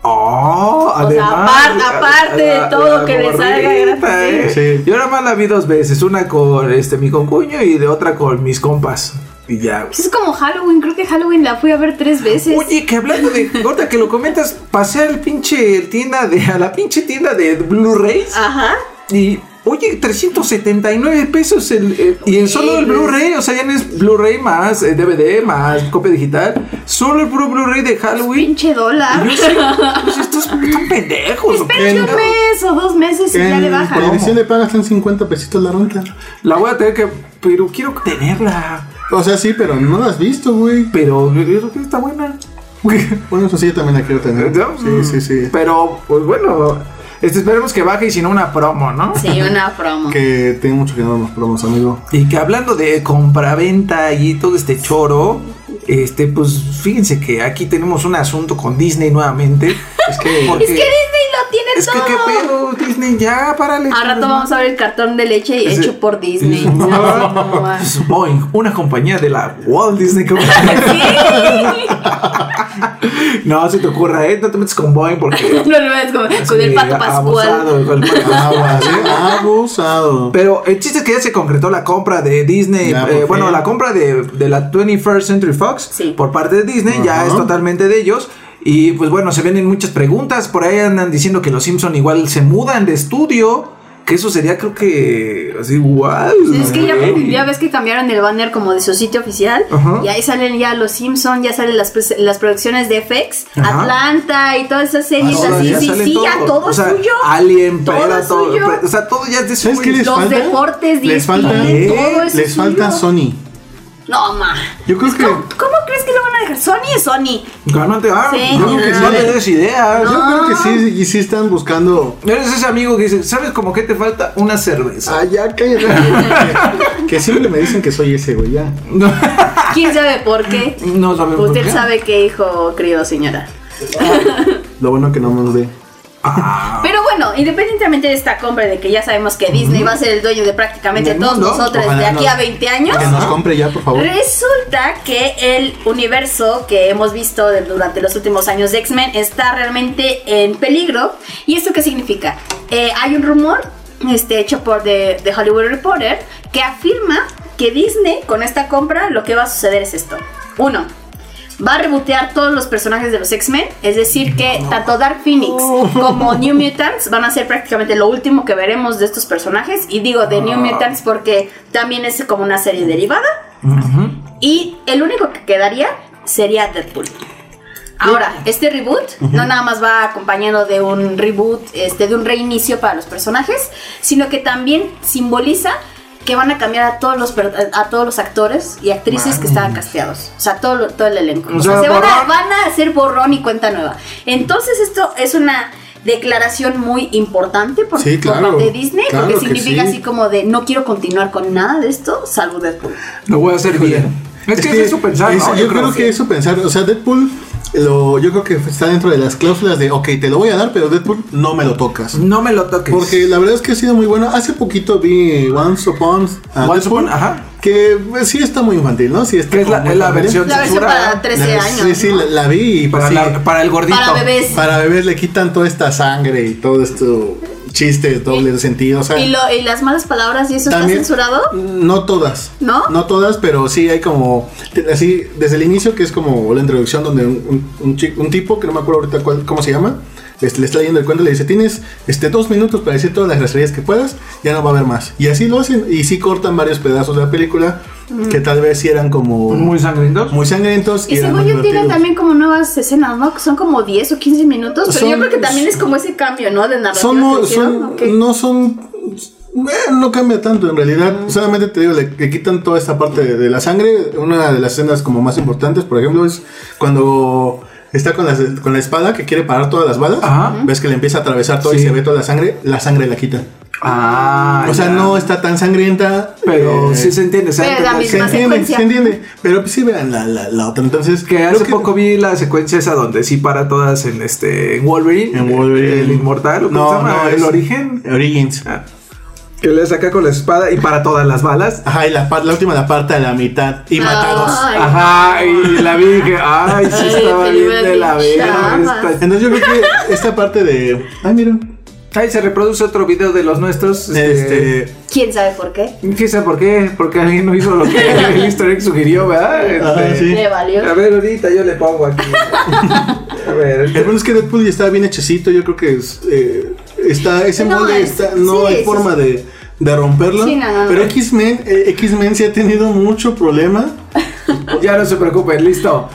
Oh, sea, además. apar- aparte de todo que le salga gorrita, gratis, eh. sí. Yo nada más la vi dos veces, una con este mi concuño y de otra con mis compas. Y ya. güey. Es como Halloween. Creo que Halloween la fui a ver tres veces. Oye, que hablando de ahorita que lo comentas, pasé al pinche tienda de a la pinche tienda de Blu-rays Ajá. y oye, 379 pesos el, el- y en solo el. Blu-ray, o sea, ya no es Blu-ray más eh, DVD más copia digital, solo el puro Blu-ray de Halloween. Pinche dólar. Yo sé, pues estos están pendejos. ¿o qué Espérate un mes o dos meses y ya le En bajan. televisión le pagas en 50 pesitos la renta. La voy a tener que. Pero quiero tenerla. O sea, sí, pero no la has visto, güey. Pero yo creo que está buena. Bueno, eso sí, yo también la quiero tener. Sí, sí, sí. Pero, pues bueno. Este, esperemos que baje y si no una promo, ¿no? Sí, una promo. Que tengo mucho que no promos, amigo. Y que hablando de compraventa y todo este choro, este, pues fíjense que aquí tenemos un asunto con Disney nuevamente. Es que, Es que Disney lo tiene es que todo. qué pedo, Disney, ya, párale. Al rato vamos a ver el cartón de leche hecho por Disney. No. No, no, no. Es Boeing, una compañía de la Walt Disney Company. no, se te ocurra, ¿eh? No te metes con Boeing porque. No lo ves con, con el pato pascual. abusado, con el pato Aguas, ¿eh? Abusado. Pero el chiste es que ya se concretó la compra de Disney, Ya, eh, bueno, la compra de, de la 21st Century Fox Sí. por parte de Disney, ya es totalmente de ellos. Y pues bueno, se vienen muchas preguntas, por ahí andan diciendo que los Simpson igual se mudan de estudio, que eso sería creo que así igual. Sí, Es que ya, ya ves que cambiaron el banner como de su sitio oficial y ahí salen ya los Simpsons, ya salen las, pres- las producciones de FX. Atlanta y todas esas series Ahora así, ya sí, sí, ya todo o es sea, suyo. Alien, Todo todo, suyo. o sea, todo ya es de ¿Sabes su Los falta? deportes, Les falta, Disney, todo eso les es falta. Sony. No, ma. Yo creo que. ¿Cómo, cómo crees que lo van a dejar? Sony es Sony. Cálmate, ah, Sí, yo creo que no. no le des ideas. Yo creo que sí, y sí están buscando. Eres ese amigo que dice, ¿sabes cómo que te falta? Una cerveza. Ah, ya, cállate. que, que siempre me dicen que soy ese, güey, ya. ¿Quién sabe por qué? No sabemos por Usted qué. sabe qué hijo crió, señora. Lo bueno que no nos ve. Ah. Pero bueno, independientemente de esta compra de que ya sabemos que Disney va a ser el dueño de prácticamente todos mundo. nosotros Ojalá de aquí nos- a 20 años. Que nos compre ya, por favor. Resulta que el universo que hemos visto de- durante los últimos años de X-Men está realmente en peligro. ¿Y esto qué significa? Eh, hay un rumor este, hecho por The, The Hollywood Reporter que afirma que Disney con esta compra lo que va a suceder es esto. Uno, va a rebotear todos los personajes de los X-Men. Es decir, que tanto Dark Phoenix como New Mutants van a ser prácticamente lo último que veremos de estos personajes. Y digo de New Mutants porque también es como una serie derivada. Y el único que quedaría sería Deadpool. Ahora, este reboot no nada más va acompañado de un reboot, este, de un reinicio para los personajes, sino que también simboliza que van a cambiar a todos los per- a todos los actores y actrices que estaban casteados, o sea, todo, todo el elenco. O O sea, se van a, borrón. van a hacer borrón y cuenta nueva. Entonces esto es una declaración muy importante por, Sí, parte de Disney, Claro porque que significa sí. así como de no quiero continuar con nada de esto, salvo Deadpool. Lo voy a hacer bien. Es, que, es su pensar, es- ¿no? Yo, creo que eso pensar, o sea, Deadpool, lo, yo creo que está dentro de las cláusulas de, ok, te lo voy a dar, pero Deadpool no me lo tocas. No me lo toques. Porque la verdad es que ha sido muy bueno. Hace poquito vi Once Upon a Once Deadpool, Upon- ajá. que pues, sí está muy infantil, ¿no? Sí está Que es la- versión La versión censurada. para 13 La- años. Sí, sí, ¿no? la, la vi y pues, para, sí, la- para el gordito. Para bebés. para bebés le quitan toda esta sangre y todo esto chistes doble de sentido. O sea, Y, lo, y las malas palabras y eso También- está censurado. No todas. ¿No? No todas, pero sí hay como. Así, desde el inicio, que es como la introducción, donde un, un, un un tipo, que no me acuerdo ahorita cuál- cómo se llama, este, le está leyendo el cuento y le dice: Tienes este, dos minutos para decir todas las groserías que puedas, ya no va a haber más. Y así lo hacen, y sí cortan varios pedazos de la película, que tal vez sí eran como. Muy sangrientos. muy sangrientos. Y eran según yo tienen también como nuevas escenas, ¿no? Que son como 10 o 15 minutos. Pero Son- yo creo que también es como ese cambio, ¿no? De narrativa. No son eh, no cambia tanto en realidad solamente te digo le, le quitan toda esta parte de, de la sangre una de las escenas como más importantes por ejemplo es cuando está con la, con la espada que quiere parar todas las balas Ajá. ves que le empieza a atravesar todo y se ve toda la sangre la sangre la quitan Ah, o sea ya. no está tan sangrienta Pero eh, sí se entiende. se Pero entiende. se entiende, secuencia. se entiende, pero pues sí vean la, la, la otra. Entonces, Que hace poco vi la secuencia esa donde sí para todas en este en Wolverine. En Wolverine. El inmortal. ¿o ¿Cómo No, se llama? no, el es- origen. Origins. Ah, Que le saca con la espada y para todas las balas. Ajá, y la, par- la última la parte a la mitad y mata a dos. Ay. Ajá, y la vi y dije, ay, sí Ay, estaba bien de la verga. Entonces yo creo que esta parte de... Ay, mira. Ahí se reproduce otro video de los nuestros. Este, Este... ¿Quién sabe por qué? ¿Quién sabe por qué? Porque alguien no hizo lo que el easter egg sugirió, ¿verdad? Ajá, Este, sí. Le valió. A ver, ahorita yo le pongo aquí. A ver. El bueno es que Deadpool ya está bien hechecito, yo creo que es, eh, está, ese No, molde es- está, no sí, hay sí, forma sí. de, de romperlo. No, no. pero X-Men, eh, X-Men sí ha tenido mucho problema. Ya no se preocupen, listo.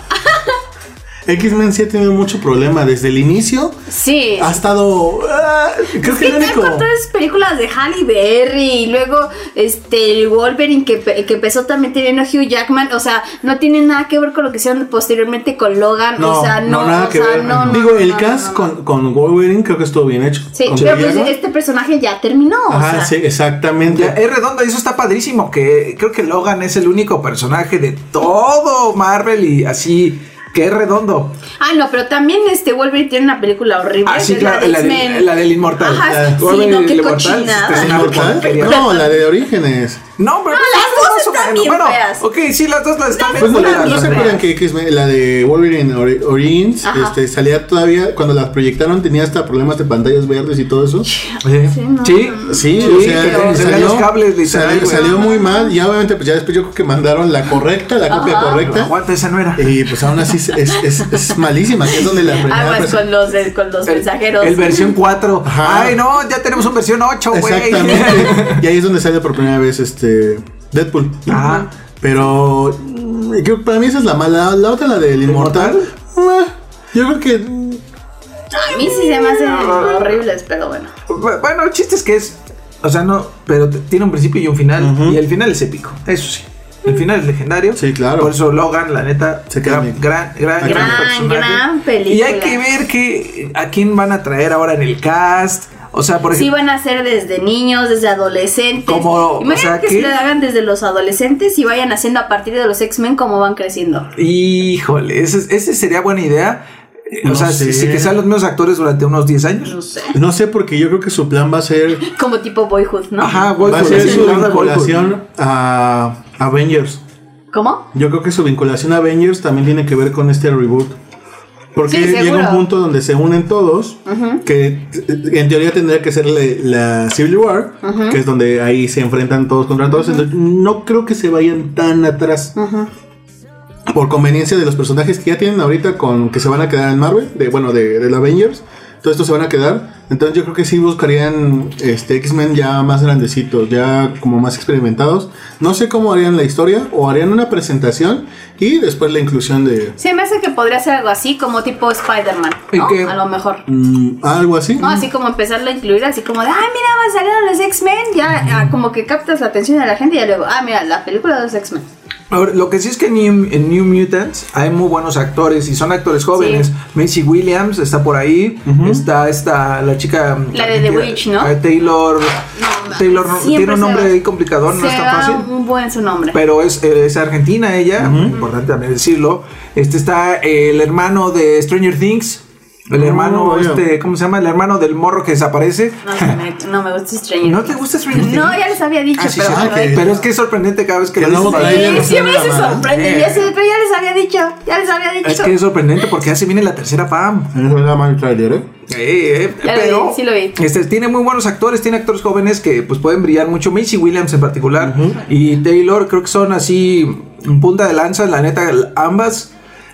X-Men sí ha tenido mucho problema desde el inicio. Sí. Ha estado... ah, creo que ¿Qué el único... con todas esas películas de Halle Berry y luego este el Wolverine que, que empezó también teniendo Hugh Jackman? O sea, no tiene nada que ver con lo que hicieron posteriormente con Logan. No, o sea, no, no, nada o que sea, ver. no, no, Digo, no, el no, cast no, no. Con, con Wolverine creo que estuvo bien hecho. Sí, Con pero pues este personaje ya terminó. o Ajá, sea. sí, exactamente. Ya, es redondo y eso está padrísimo. Que creo que Logan es el único personaje de todo Marvel y así que es redondo. Ah, no, pero también este Wolverine tiene una película horrible. Ah, sí, claro, la, la de la del inmortal. Ajá, La- sí, Wolverine no, qué inmortal, es una ¿Inmortal? porquería. No, la de Orígenes. No, pero No, pues las dos están bien Bueno, feas. ok, sí, las dos las están bien Pues no, Están culeras, ¿no se acuerdan que X-Men, la de Wolverine Ori- Origins, este, salía todavía, cuando las proyectaron tenía hasta problemas de pantallas verdes y todo eso? Sí, no, sí. Sí, Sí, o sea, salió, los cables, salió, muy mal y obviamente pues ya después yo creo que mandaron la correcta, la copia correcta. Aguanta, esa no era. Y pues aún así es, es, es- es malísima, que es donde la primera Aguas con los, con los mensajeros. El versión 4. Ajá. Ay, no, ya tenemos un versión 8, güey. Exactamente. y ahí es donde sale por primera vez este Deadpool. Ajá. Pero mm, creo que para mí esa es la mala. La otra, la del inmortal. eh, Yo creo que. A mí sí se me hacen horribles, pero bueno. Bu- Bueno, el chiste es que es. O sea, no. Pero tiene un principio y un final. Y el final es épico. Eso sí. El final es legendario. Sí, claro. Por eso Logan, la neta, Se queda gran, gran, gran, Gran, gran personaje. gran película. Y hay que ver que a quién van a traer ahora en el cast. O sea, por Sí ejemplo. van a ser desde niños, desde adolescentes. Como, o Imagínate sea, que ¿qué? se lo hagan desde los adolescentes y vayan haciendo a partir de los X-Men cómo van creciendo. Híjole, ese, ese sería buena idea. O sea, sé. si, que sean los mismos actores durante unos 10 años. No sé. No sé, porque yo creo que su plan va a ser. Como tipo Boyhood, ¿no? Ajá, voy Va a ser su vinculación a Avengers. ¿Cómo? Yo creo que su vinculación a Avengers también tiene que ver con este reboot. Porque Sí, llega un punto donde se unen todos, que eh, en teoría tendría que ser la, la Civil War, que es donde ahí se enfrentan todos contra todos. Entonces, no creo que se vayan tan atrás. por conveniencia de los personajes que ya tienen ahorita con que se van a quedar en Marvel, de bueno, de, de la Avengers, todo esto se van a quedar. Entonces yo creo que sí buscarían este X-Men ya más grandecitos, ya como más experimentados. No sé cómo harían la historia o harían una presentación y después la inclusión de Se me hace que podría ser algo así, como tipo Spider-Man, ¿Y ¿no? qué? A lo mejor. mm, algo así. No, así como empezarlo a incluir, así como de, ay, mira, va a salir los X-Men, ya, ah, como que captas la atención de la gente y ya luego, ah, mira, la película de los X-Men. Ahora, lo que sí es que en New, en New Mutants hay muy buenos actores y son actores jóvenes. Macy Williams está por ahí. Está esta, la chica. La de The Witch, ¿no? Taylor. No, Taylor no- tiene un nombre ahí complicado, no se es tan fácil. un buen su nombre. Pero es, es argentina ella, importante también decirlo. Este está el hermano de Stranger Things. El hermano, este, ¿cómo se llama? El hermano del morro que desaparece. No, me, no me gusta Stranger ¿No te gusta Stranger Things? No, ya les había dicho, Ah, sí, pero... sí, pero es que es sorprendente cada vez que Que lo no dices. Sí, siempre se sorprende, ya sé, pero ya les había dicho, ya les había dicho. Es que es sorprendente porque ya se viene la tercera PAM. Es verdad, mal trailer, ¿eh? Eh, eh, Ya lo pero vi, sí lo vi. Este, tiene muy buenos actores, tiene actores jóvenes que pues pueden brillar mucho. Macy Williams en particular y Taylor creo que son así en punta de lanza. La neta, ambas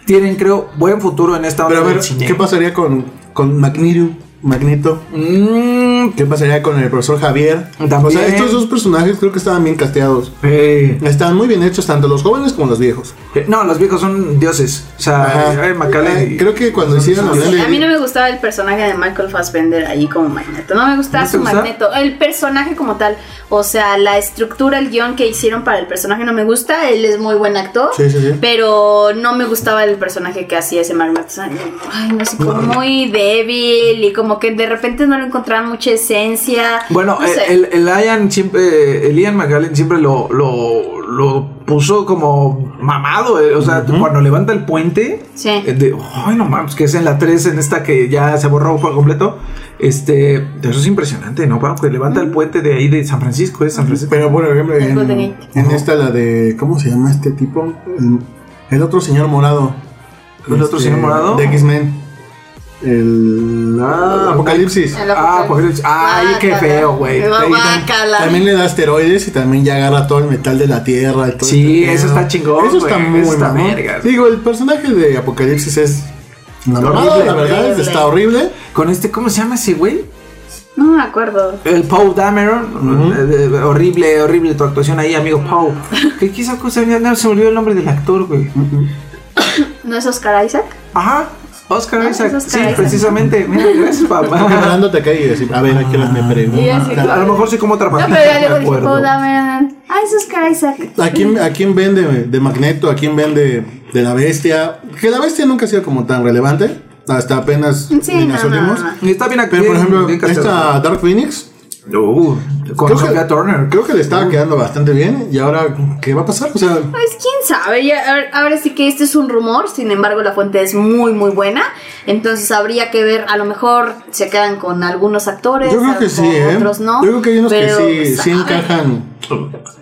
tienen creo buen futuro en esta Pero onda a ver, del cine. ¿qué pasaría con, con Magneto? Magneto. Mm, ¿Qué pasaría con el profesor Javier? También. O sea, estos dos personajes creo que estaban bien casteados. eh, Están muy bien hechos, tanto los jóvenes como los viejos. eh, no, los viejos son dioses. O sea, eh, Macaulay- Eh, creo que cuando hicieron de- a mí no me gustaba el personaje de Michael Fassbender ahí como Magneto. No me gustaba ¿No te su gusta? Magneto. El personaje como tal. O sea, la estructura, el guion que hicieron para el personaje no me gusta. Él es muy buen actor. Sí, sí, sí. Pero no me gustaba el personaje que hacía ese Magneto. Ay, no sé, como muy débil. Y como que de repente no le encontraban mucha esencia. Bueno, No sé. el, el Ian siempre, el Ian McGallen siempre lo, lo, lo puso como mamado, eh, o sea, cuando levanta el puente, Sí. eh, de, ay no mames, que es en la 3, en esta que ya se borró por completo, este, eso es impresionante, ¿no? Cuando que levanta el puente de ahí de San Francisco, es San Francisco. Pero por ejemplo, en, esta la de. ¿Cómo se llama este tipo? El, el otro señor morado. ¿El otro Este, señor morado? De X-Men. El. Ah, Apocalipsis. El Ah, Apocalipsis. Ay, qué feo, güey. También le da asteroides y también ya agarra todo el metal de la Tierra. y todo Sí, este eso está chingón, Eso está muy eso está mamón. vergas. Digo, el personaje de Apocalipsis es una mamada, Horrible. la verdad, Horrible. está horrible. Con este, ¿cómo se llama ese güey? No me acuerdo. El Poe Dameron, eh, eh, horrible, horrible tu actuación ahí, amigo Poe. ¿Qué quiso cosa? No se me olvidó el nombre del actor, güey. ¿No es Oscar Isaac? Ajá, Oscar Ah, Isaac. es Oscar sí, Isaac. precisamente. Mira, gracias, papá. Hablándote acá y decir, a ver, ¿a qué horas me preguntan? A lo mejor sí como otra No, pero ya me luego dije, acuerdo. "Oh, dame". Ah, es Oscar Isaac. ¿A quién, ¿A quién vende de Magneto? ¿A quién vende de la bestia? Que la bestia nunca ha sido como tan relevante. Hasta apenas Sí, en no, los no, últimos. no. Y está bien Pero por ejemplo, bien esta Dark Phoenix, Uh, con creo Sophia que, Turner. creo que le estaba quedando bastante bien. ¿Y ahora qué va a pasar? O sea, Pues quién sabe, ya- ahora- sí que este es un rumor, sin embargo la fuente es muy muy buena, entonces habría que ver, a lo mejor se quedan con algunos actores, yo creo que sí, ¿eh? otros no. Yo creo que hay unos pero, que sí, sí encajan.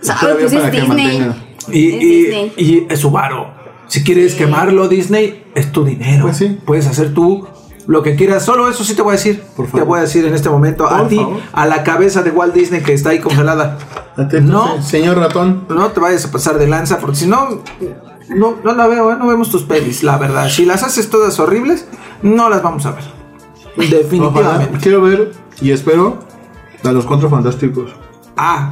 ¿Sabe? todavía Pues es para que Disney. Y, Es y, Disney. y es su varo. Si quieres quemarlo, Disney, es tu dinero. Pues sí. Puedes hacer tú lo que quieras. Solo eso sí te voy a decir. Por favor. Te voy a decir en este momento a ti, favor. a la cabeza de Walt Disney que está ahí congelada. Atento, No. se- Señor ratón. No te vayas a pasar de lanza, porque si no, no, no la veo, ¿eh? no vemos tus pelis, la verdad. Si las haces todas horribles, no las vamos a ver. Ojalá. Definitivamente. Quiero ver y espero a los cuatro fantásticos. Ah.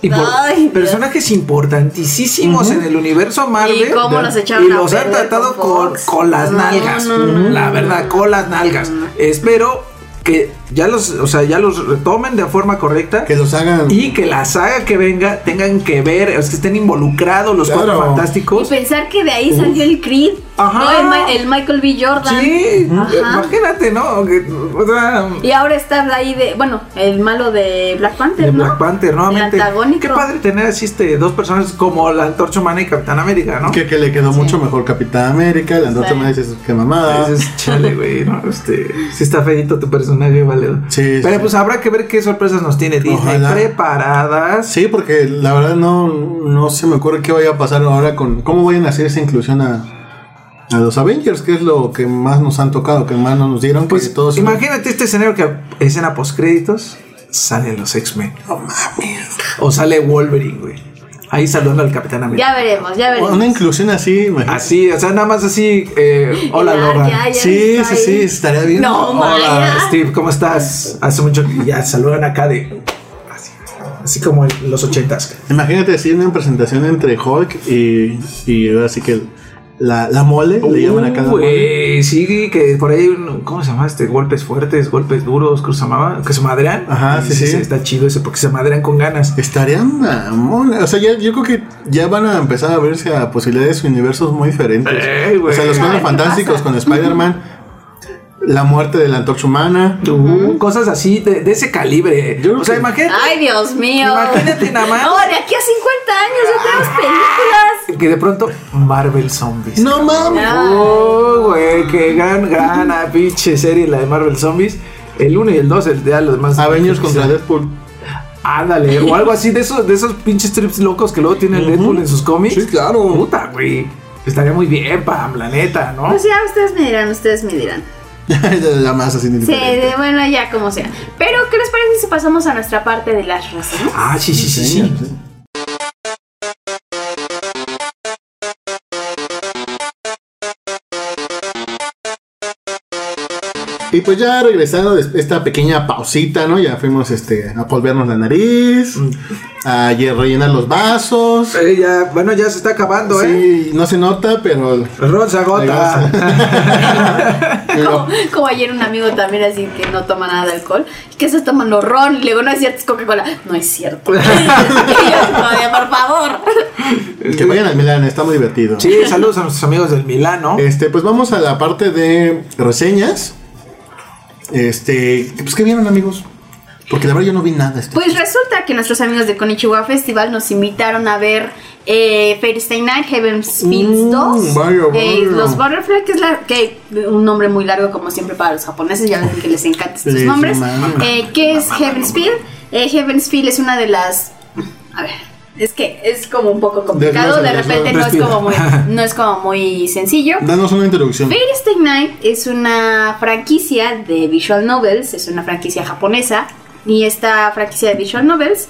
Y por Ay, Dios. personajes importantísimos en el universo Marvel. Y cómo los echaron y a los han tratado con con, Fox. con las No, nalgas. no, no, la verdad, con las nalgas. Espero que ya los, o sea, ya los retomen de forma correcta. Que los hagan. y que la saga que venga tengan que ver, es que estén involucrados los Claro. cuatro Y fantásticos. pensar que de ahí salió el Creed, Ajá. ¿no? el, Ma- el Michael B. Jordan. Sí, Ajá. imagínate, ¿no? O sea, Y ahora está ahí de, bueno, el malo de Black Panther, de ¿no? Black Panther, nuevamente. El antagónico. Qué padre tener así este, dos personas como la Antorcha Humana y Capitán América, ¿no? Que, que le quedó mucho mejor Capitán América. La Sí. me dices que mamada. Dices, chale, güey, ¿no? Este, sí está feito tu personaje, vale. Sí, sí, Pero sí. pues habrá que ver qué sorpresas nos tiene Disney Ojalá. preparadas. Sí, porque la verdad no, no se me ocurre qué vaya a pasar ahora con cómo vayan a hacer esa inclusión a, a los Avengers, que es lo que más nos han tocado, que más no nos dieron. Pues todos imagínate este escenario que escena post créditos salen los X-Men. O sale Wolverine, güey. Ahí saludando al Capitán América. Ya veremos, ya veremos. Una inclusión así, imagínate. Así, o sea, nada más así. eh, hola, Ya, Logan. ya, ya Sí, sí, sí, estaría bien. No, Hola, Maya. Steve, ¿cómo estás? Hace mucho que ya saludan acá de. Así, así como en los ochentas. Imagínate así una presentación entre Hulk y, y ahora sí que la, la mole, le llaman acá la mole. Sí, que por ahí, ¿cómo se llama este? Golpes fuertes, golpes duros, ¿cómo se llamaba? Que se madrean. Ajá, sí, sí. Está chido ese porque se madrean con ganas. Estaría mamón. O sea, ya, yo creo que ya van a empezar a verse a posibilidades universos muy diferentes. O sea, los qué fantásticos con Spider-Man, la muerte de la antorcha humana. Uh, Cosas así de, de ese calibre. Yo o sea, que- imagínate. Ay, Dios mío. Imagínate nada más. No, de aquí a 50 años ya tenemos películas. Que de pronto Marvel Zombies. No mames. Oh, güey, qué gran, gran ah, pinche serie la de Marvel Zombies. El 1 y el 2, el de los demás. Avengers contra Deadpool. Ándale, o algo así de esos, de esos pinches trips locos que luego tiene el Deadpool en sus cómics. Sí, claro. Puta, güey. Estaría muy bien, Pam, la neta, ¿no? Pues ya, ustedes me dirán, ustedes me dirán. la más así Sí, de- bueno, ya como sea. Pero, ¿qué les parece si pasamos a nuestra parte de las reseñas? Ah, sí, sí, sí, sí. Y pues ya regresando de esta pequeña pausita, ¿no? Ya fuimos este, a polvernos la nariz, a ye- rellenar los vasos. Eh, ya, bueno, ya se está acabando, ¿eh? Sí, no se nota, pero El ron se agota. Como, como ayer un amigo también así que no toma nada de alcohol. ¿Qué se toman los ron? Y le digo, no es cierto, es Coca-Cola. No es cierto. y yo, "Oye, por favor. que vayan al Milán, está muy divertido. Sí, saludos a nuestros amigos del Milano. Este, pues vamos a la parte de reseñas. Este, pues ¿qué vieron amigos? Porque la verdad yo no vi nada. Este. Pues resulta que nuestros amigos de Konichiwa Festival nos invitaron a ver eh, Fairy Night Heaven's Fields Mm, 2. vaya, Eh, vaya. los Butterfly, que es la, que un nombre muy largo como siempre para los japoneses, ya dije que les encantan estos Les nombres. Eh, ¿Qué es Heaven's Field? Eh, Heaven's Field es una de las... A ver, es que es como un poco complicado, de repente no es, como muy, no es como muy sencillo. Danos una introducción. Fairy Stay Night es una franquicia de visual novels, es una franquicia japonesa y esta franquicia de visual novels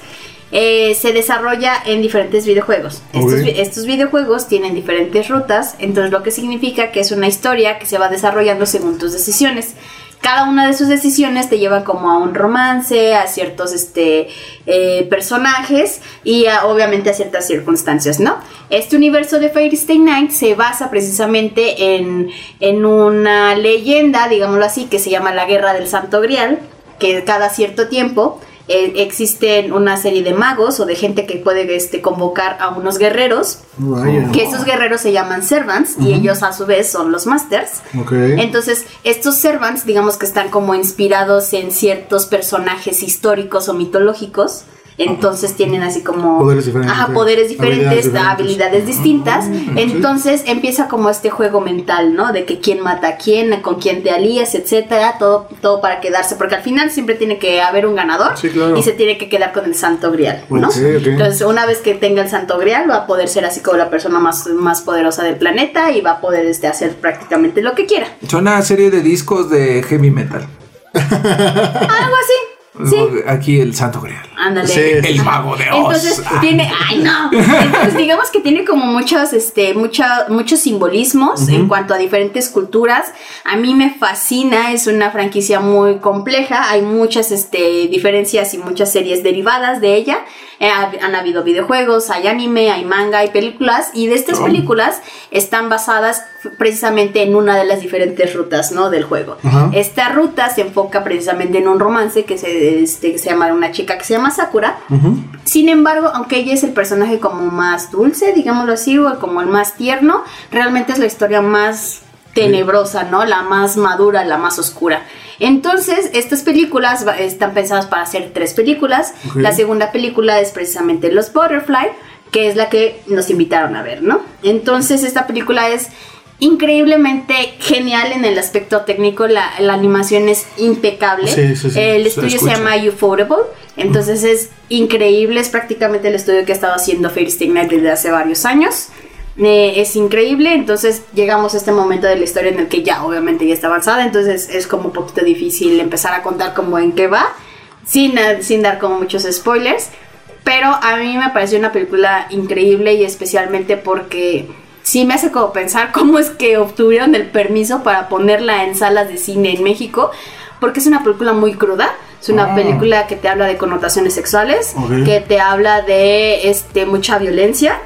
eh, se desarrolla en diferentes videojuegos. Estos, estos videojuegos tienen diferentes rutas, entonces lo que significa que es una historia que se va desarrollando según tus decisiones. Cada una de sus decisiones te lleva como a un romance, a ciertos este, eh, personajes y a- obviamente a ciertas circunstancias, ¿no? Este universo de Fairy Stay Night se basa precisamente en, en una leyenda, digámoslo así, que se llama la Guerra del Santo Grial, que cada cierto tiempo eh, existen una serie de magos o de gente que puede este, convocar a unos guerreros, que esos guerreros se llaman servants y ellos a su vez son los masters. Entonces, estos servants, digamos que están como inspirados en ciertos personajes históricos o mitológicos. Entonces tienen así como Poderes diferentes. Ajá, poderes diferentes, Habilidades diferentes. habilidades distintas. Entonces empieza como este juego mental, ¿no? De que quién mata a quién, con quién te alías, etcétera, todo, todo para quedarse, porque al final siempre tiene que haber un ganador Sí, claro. y se tiene que quedar con el Santo Grial, ¿no? Ok, ok. Entonces, una vez que tenga el Santo Grial, va a poder ser así como la persona más, más poderosa del planeta y va a poder este, hacer prácticamente lo que quiera. Suena a serie de discos de heavy metal. Algo así. Sí. Aquí el Santo Grial. Ándale. Sí. El mago de Oz. Entonces tiene, ay no, entonces digamos que tiene como muchos, este, mucha, muchos simbolismos en cuanto a diferentes culturas. A mí me fascina, es una franquicia muy compleja, hay muchas, este, diferencias y muchas series derivadas de ella. Eh, ha- han habido videojuegos, hay anime, hay manga, hay películas y de estas películas están basadas precisamente en una de las diferentes rutas, ¿no? Del juego. Esta ruta se enfoca precisamente en un romance que se, este, que se llama una chica que se llama Sakura. Sin embargo, aunque ella es el personaje como más dulce, digámoslo así, o como el más tierno, realmente es la historia más tenebrosa, ¿no? La más madura, la más oscura. Entonces, estas películas están pensadas para hacer tres películas. La segunda película es precisamente Los Butterfly, que es la que nos invitaron a ver, ¿no? Entonces, esta película es increíblemente genial en el aspecto técnico, la, la animación es impecable. Sí, sí, sí, el se estudio se escucha. llama Ufotable, entonces es increíble, es prácticamente el estudio que ha estado haciendo Fairy Stay Night desde hace varios años. Eh, es increíble, entonces llegamos a este momento de la historia en el que ya obviamente ya está avanzada, entonces es como un poquito difícil empezar a contar como en qué va, sin, sin dar como muchos spoilers. Pero a mí me pareció una película increíble y especialmente porque sí me hace como pensar cómo es que obtuvieron el permiso para ponerla en salas de cine en México, porque es una película muy cruda. Es una Ah. película que te habla de connotaciones sexuales, que te habla de este, mucha violencia,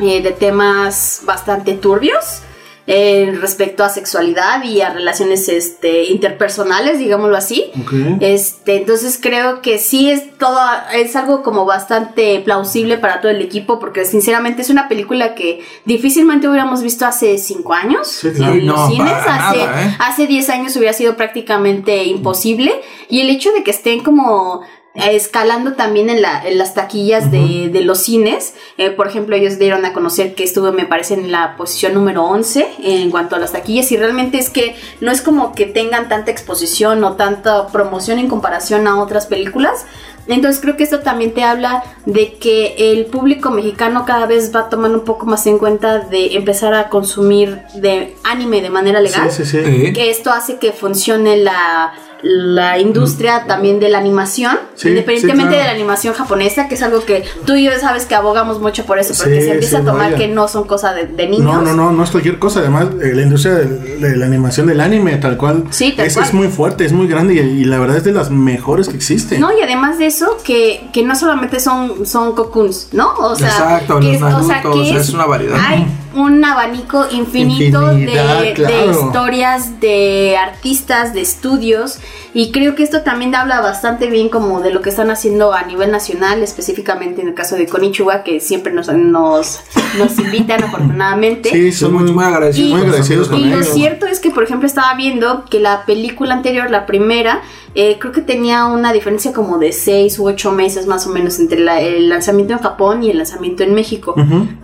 eh, de temas bastante turbios eh, respecto a sexualidad y a relaciones este, interpersonales, digámoslo así. Este, entonces creo que sí es todo, es algo como bastante plausible para todo el equipo, porque sinceramente es una película que difícilmente hubiéramos visto hace cinco años Sí, claro. en los No, cines. para Hace, nada, ¿eh? hace 10 años hubiera sido prácticamente imposible. Y el hecho de que estén como escalando también en, la, en las taquillas de, de los cines. Eh, por ejemplo, ellos dieron a conocer que estuvo, me parece, en la posición número 11 en cuanto a las taquillas. Y realmente es que no es como que tengan tanta exposición o tanta promoción en comparación a otras películas. Entonces creo que esto también te habla de que el público mexicano cada vez va tomando un poco más en cuenta de empezar a consumir de anime de manera legal sí, sí. Sí. que esto hace que funcione la, la industria también de la animación, Sí, independientemente sí, claro. de la animación japonesa, que es algo que tú y yo sabes que abogamos mucho por eso, porque Sí, se empieza a tomar vaya. que no son cosas de, de niños. No, no, no, no es cualquier cosa. Además, eh, la industria de, de la animación del anime, tal cual, Sí, tal es, cual. es muy fuerte, es muy grande y, y la verdad es de las mejores que existen. No, y además de eso, que, que no solamente son, son cocoons, ¿no? O sea, Exacto, que los o sea, Narutos, que es una variedad. Hay un abanico infinito de, claro. de historias, de artistas, de estudios. Y creo que esto también habla bastante bien como de lo que están haciendo a nivel nacional, específicamente en el caso de Konichiwa, que siempre nos, nos, nos invitan afortunadamente. Sí, Son muy, muy agradecidos. Y- muy con los agradecidos amigos con Y lo cierto es que, por ejemplo, estaba viendo que la película anterior, la primera, eh, creo que tenía una diferencia como de 6 u 8 meses más o menos entre la- el lanzamiento en Japón y el lanzamiento en México.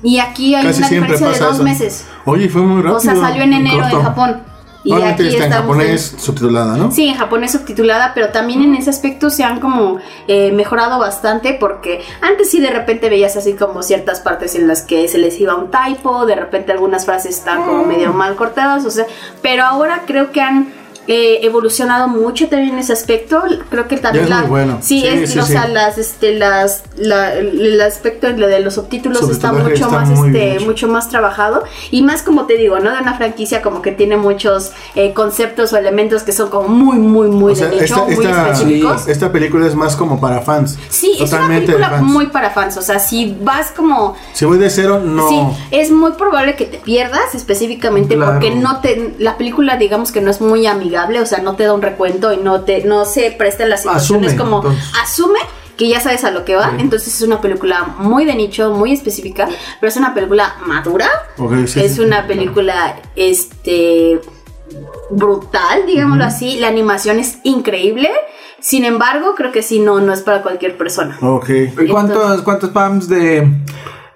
Y aquí hay Casi una diferencia de dos meses. Oye, fue muy rápido. O sea, salió en enero en Japón. Y Obviamente aquí está en japonés subtitulada, ¿no? Sí, en japonés subtitulada, pero también en ese aspecto se han como eh, mejorado bastante porque antes sí de repente veías así como ciertas partes en las que se les iba un typo, de repente algunas frases están como medio mal cortadas, o sea, pero ahora creo que han eh, evolucionado mucho también en ese aspecto, creo que también Ya es muy bueno. sí, Sí, es, sí, o sí. sea, las este las la- el aspecto de de los subtítulos está Subtitulaje mucho está más este mucho más trabajado y más como te digo, ¿no? De una franquicia como que tiene muchos eh, conceptos o elementos que son como muy, muy, muy O sea, de nicho, muy específicos. esta película es más como para fans. Sí, es una Totalmente película muy para fans, o sea, si vas como... Si voy de cero, no. Sí, es muy probable que te pierdas específicamente Claro. porque no te la película digamos que no es muy amigable, o sea, no te da un recuento y no te no se presta en las situaciones Asume, como entonces. asume que ya sabes a lo que va, Sí. entonces es una película muy de nicho, muy específica, pero es una película madura, sí, es sí. una película este brutal, digámoslo así, la animación es increíble. Sin embargo, creo que sí no no es para cualquier persona. Ok. ¿Y ¿Cuántos, cuántos pams de.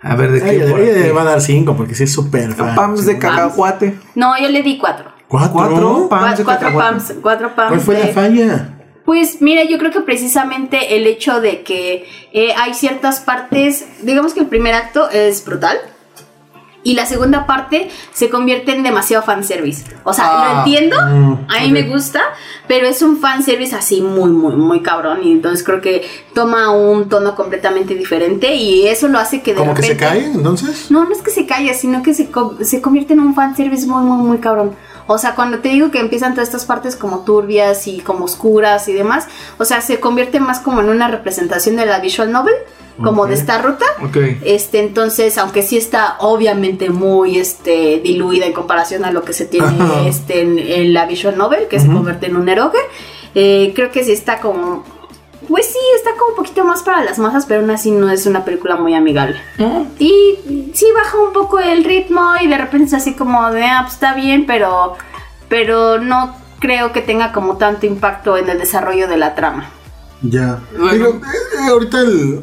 A ver, ¿de qué? Ella, por ella aquí? le va a dar cinco porque sí es súper fan. Pams de cacahuate. No, yo le di cuatro. ¿Cuatro? Cuatro. Pams cuatro pams, cuatro pams ¿Cuál fue de- la falla? Pues mira, yo creo que precisamente el hecho de que eh, hay ciertas partes, digamos que el primer acto es brutal. Y la segunda parte se convierte en demasiado fanservice. O sea, Ah, lo entiendo, mm, a mí me gusta, pero es un fanservice así muy, muy, muy cabrón. Y entonces creo que toma un tono completamente diferente y eso lo hace que de ¿Como que se cae entonces? No, no es que se calle, sino que se, se convierte en un fanservice muy, muy, muy cabrón. O sea, cuando te digo que empiezan todas estas partes como turbias y como oscuras y demás, o sea, se convierte más como en una representación de la visual novel, como de esta ruta. Ok. Este, entonces, aunque sí está obviamente muy este, diluida en comparación a lo que se tiene este, en, en la visual novel, que se convierte en un eroge, eh, creo que sí está como... Pues sí, está como un poquito más para las masas, pero aún así no es una película muy amigable. Y sí baja un poco el ritmo y de repente es así como de, ah, pues está bien, pero, pero no creo que tenga como tanto impacto en el desarrollo de la trama. Ya. Bueno. Digo, eh, eh, ahorita el.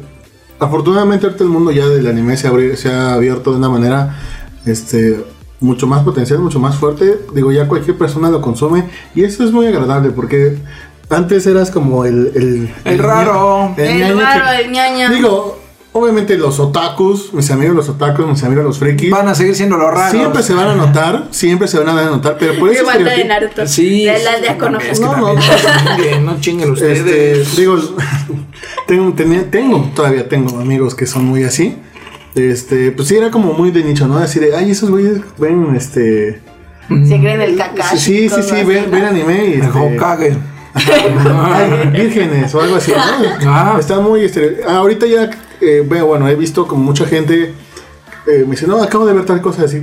Afortunadamente, ahorita el mundo ya del anime se, abri- se ha abierto de una manera. Este. Mucho más potencial, mucho más fuerte. Digo, ya cualquier persona lo consume. Y eso es muy agradable porque. Antes eras como el. El, El raro. El raro, que- el ñaña. Digo, obviamente los otakus, mis amigos los otakus, mis amigos los frikis, Van a seguir siendo los raros. siempre se van a notar, siempre se van a notar, pero por eso banda de Naruto. Sí. De la aldea con Es que no chinguen, no chinguen ustedes. Este, digo, tengo, tenía- tengo, todavía tengo amigos que son muy así. Este, pues sí, era como muy de nicho, ¿no? Decir, ay, esos güeyes ven, este. Se creen el Kakashi. Sí, sí, sí, así, ven, ¿no? ven anime y. El Este, Vírgenes o algo así, ¿no? Ah. Está muy. Este, ahorita ya, eh, veo, bueno, he visto como mucha gente eh, me dice, no, acabo de ver tal cosa. Así,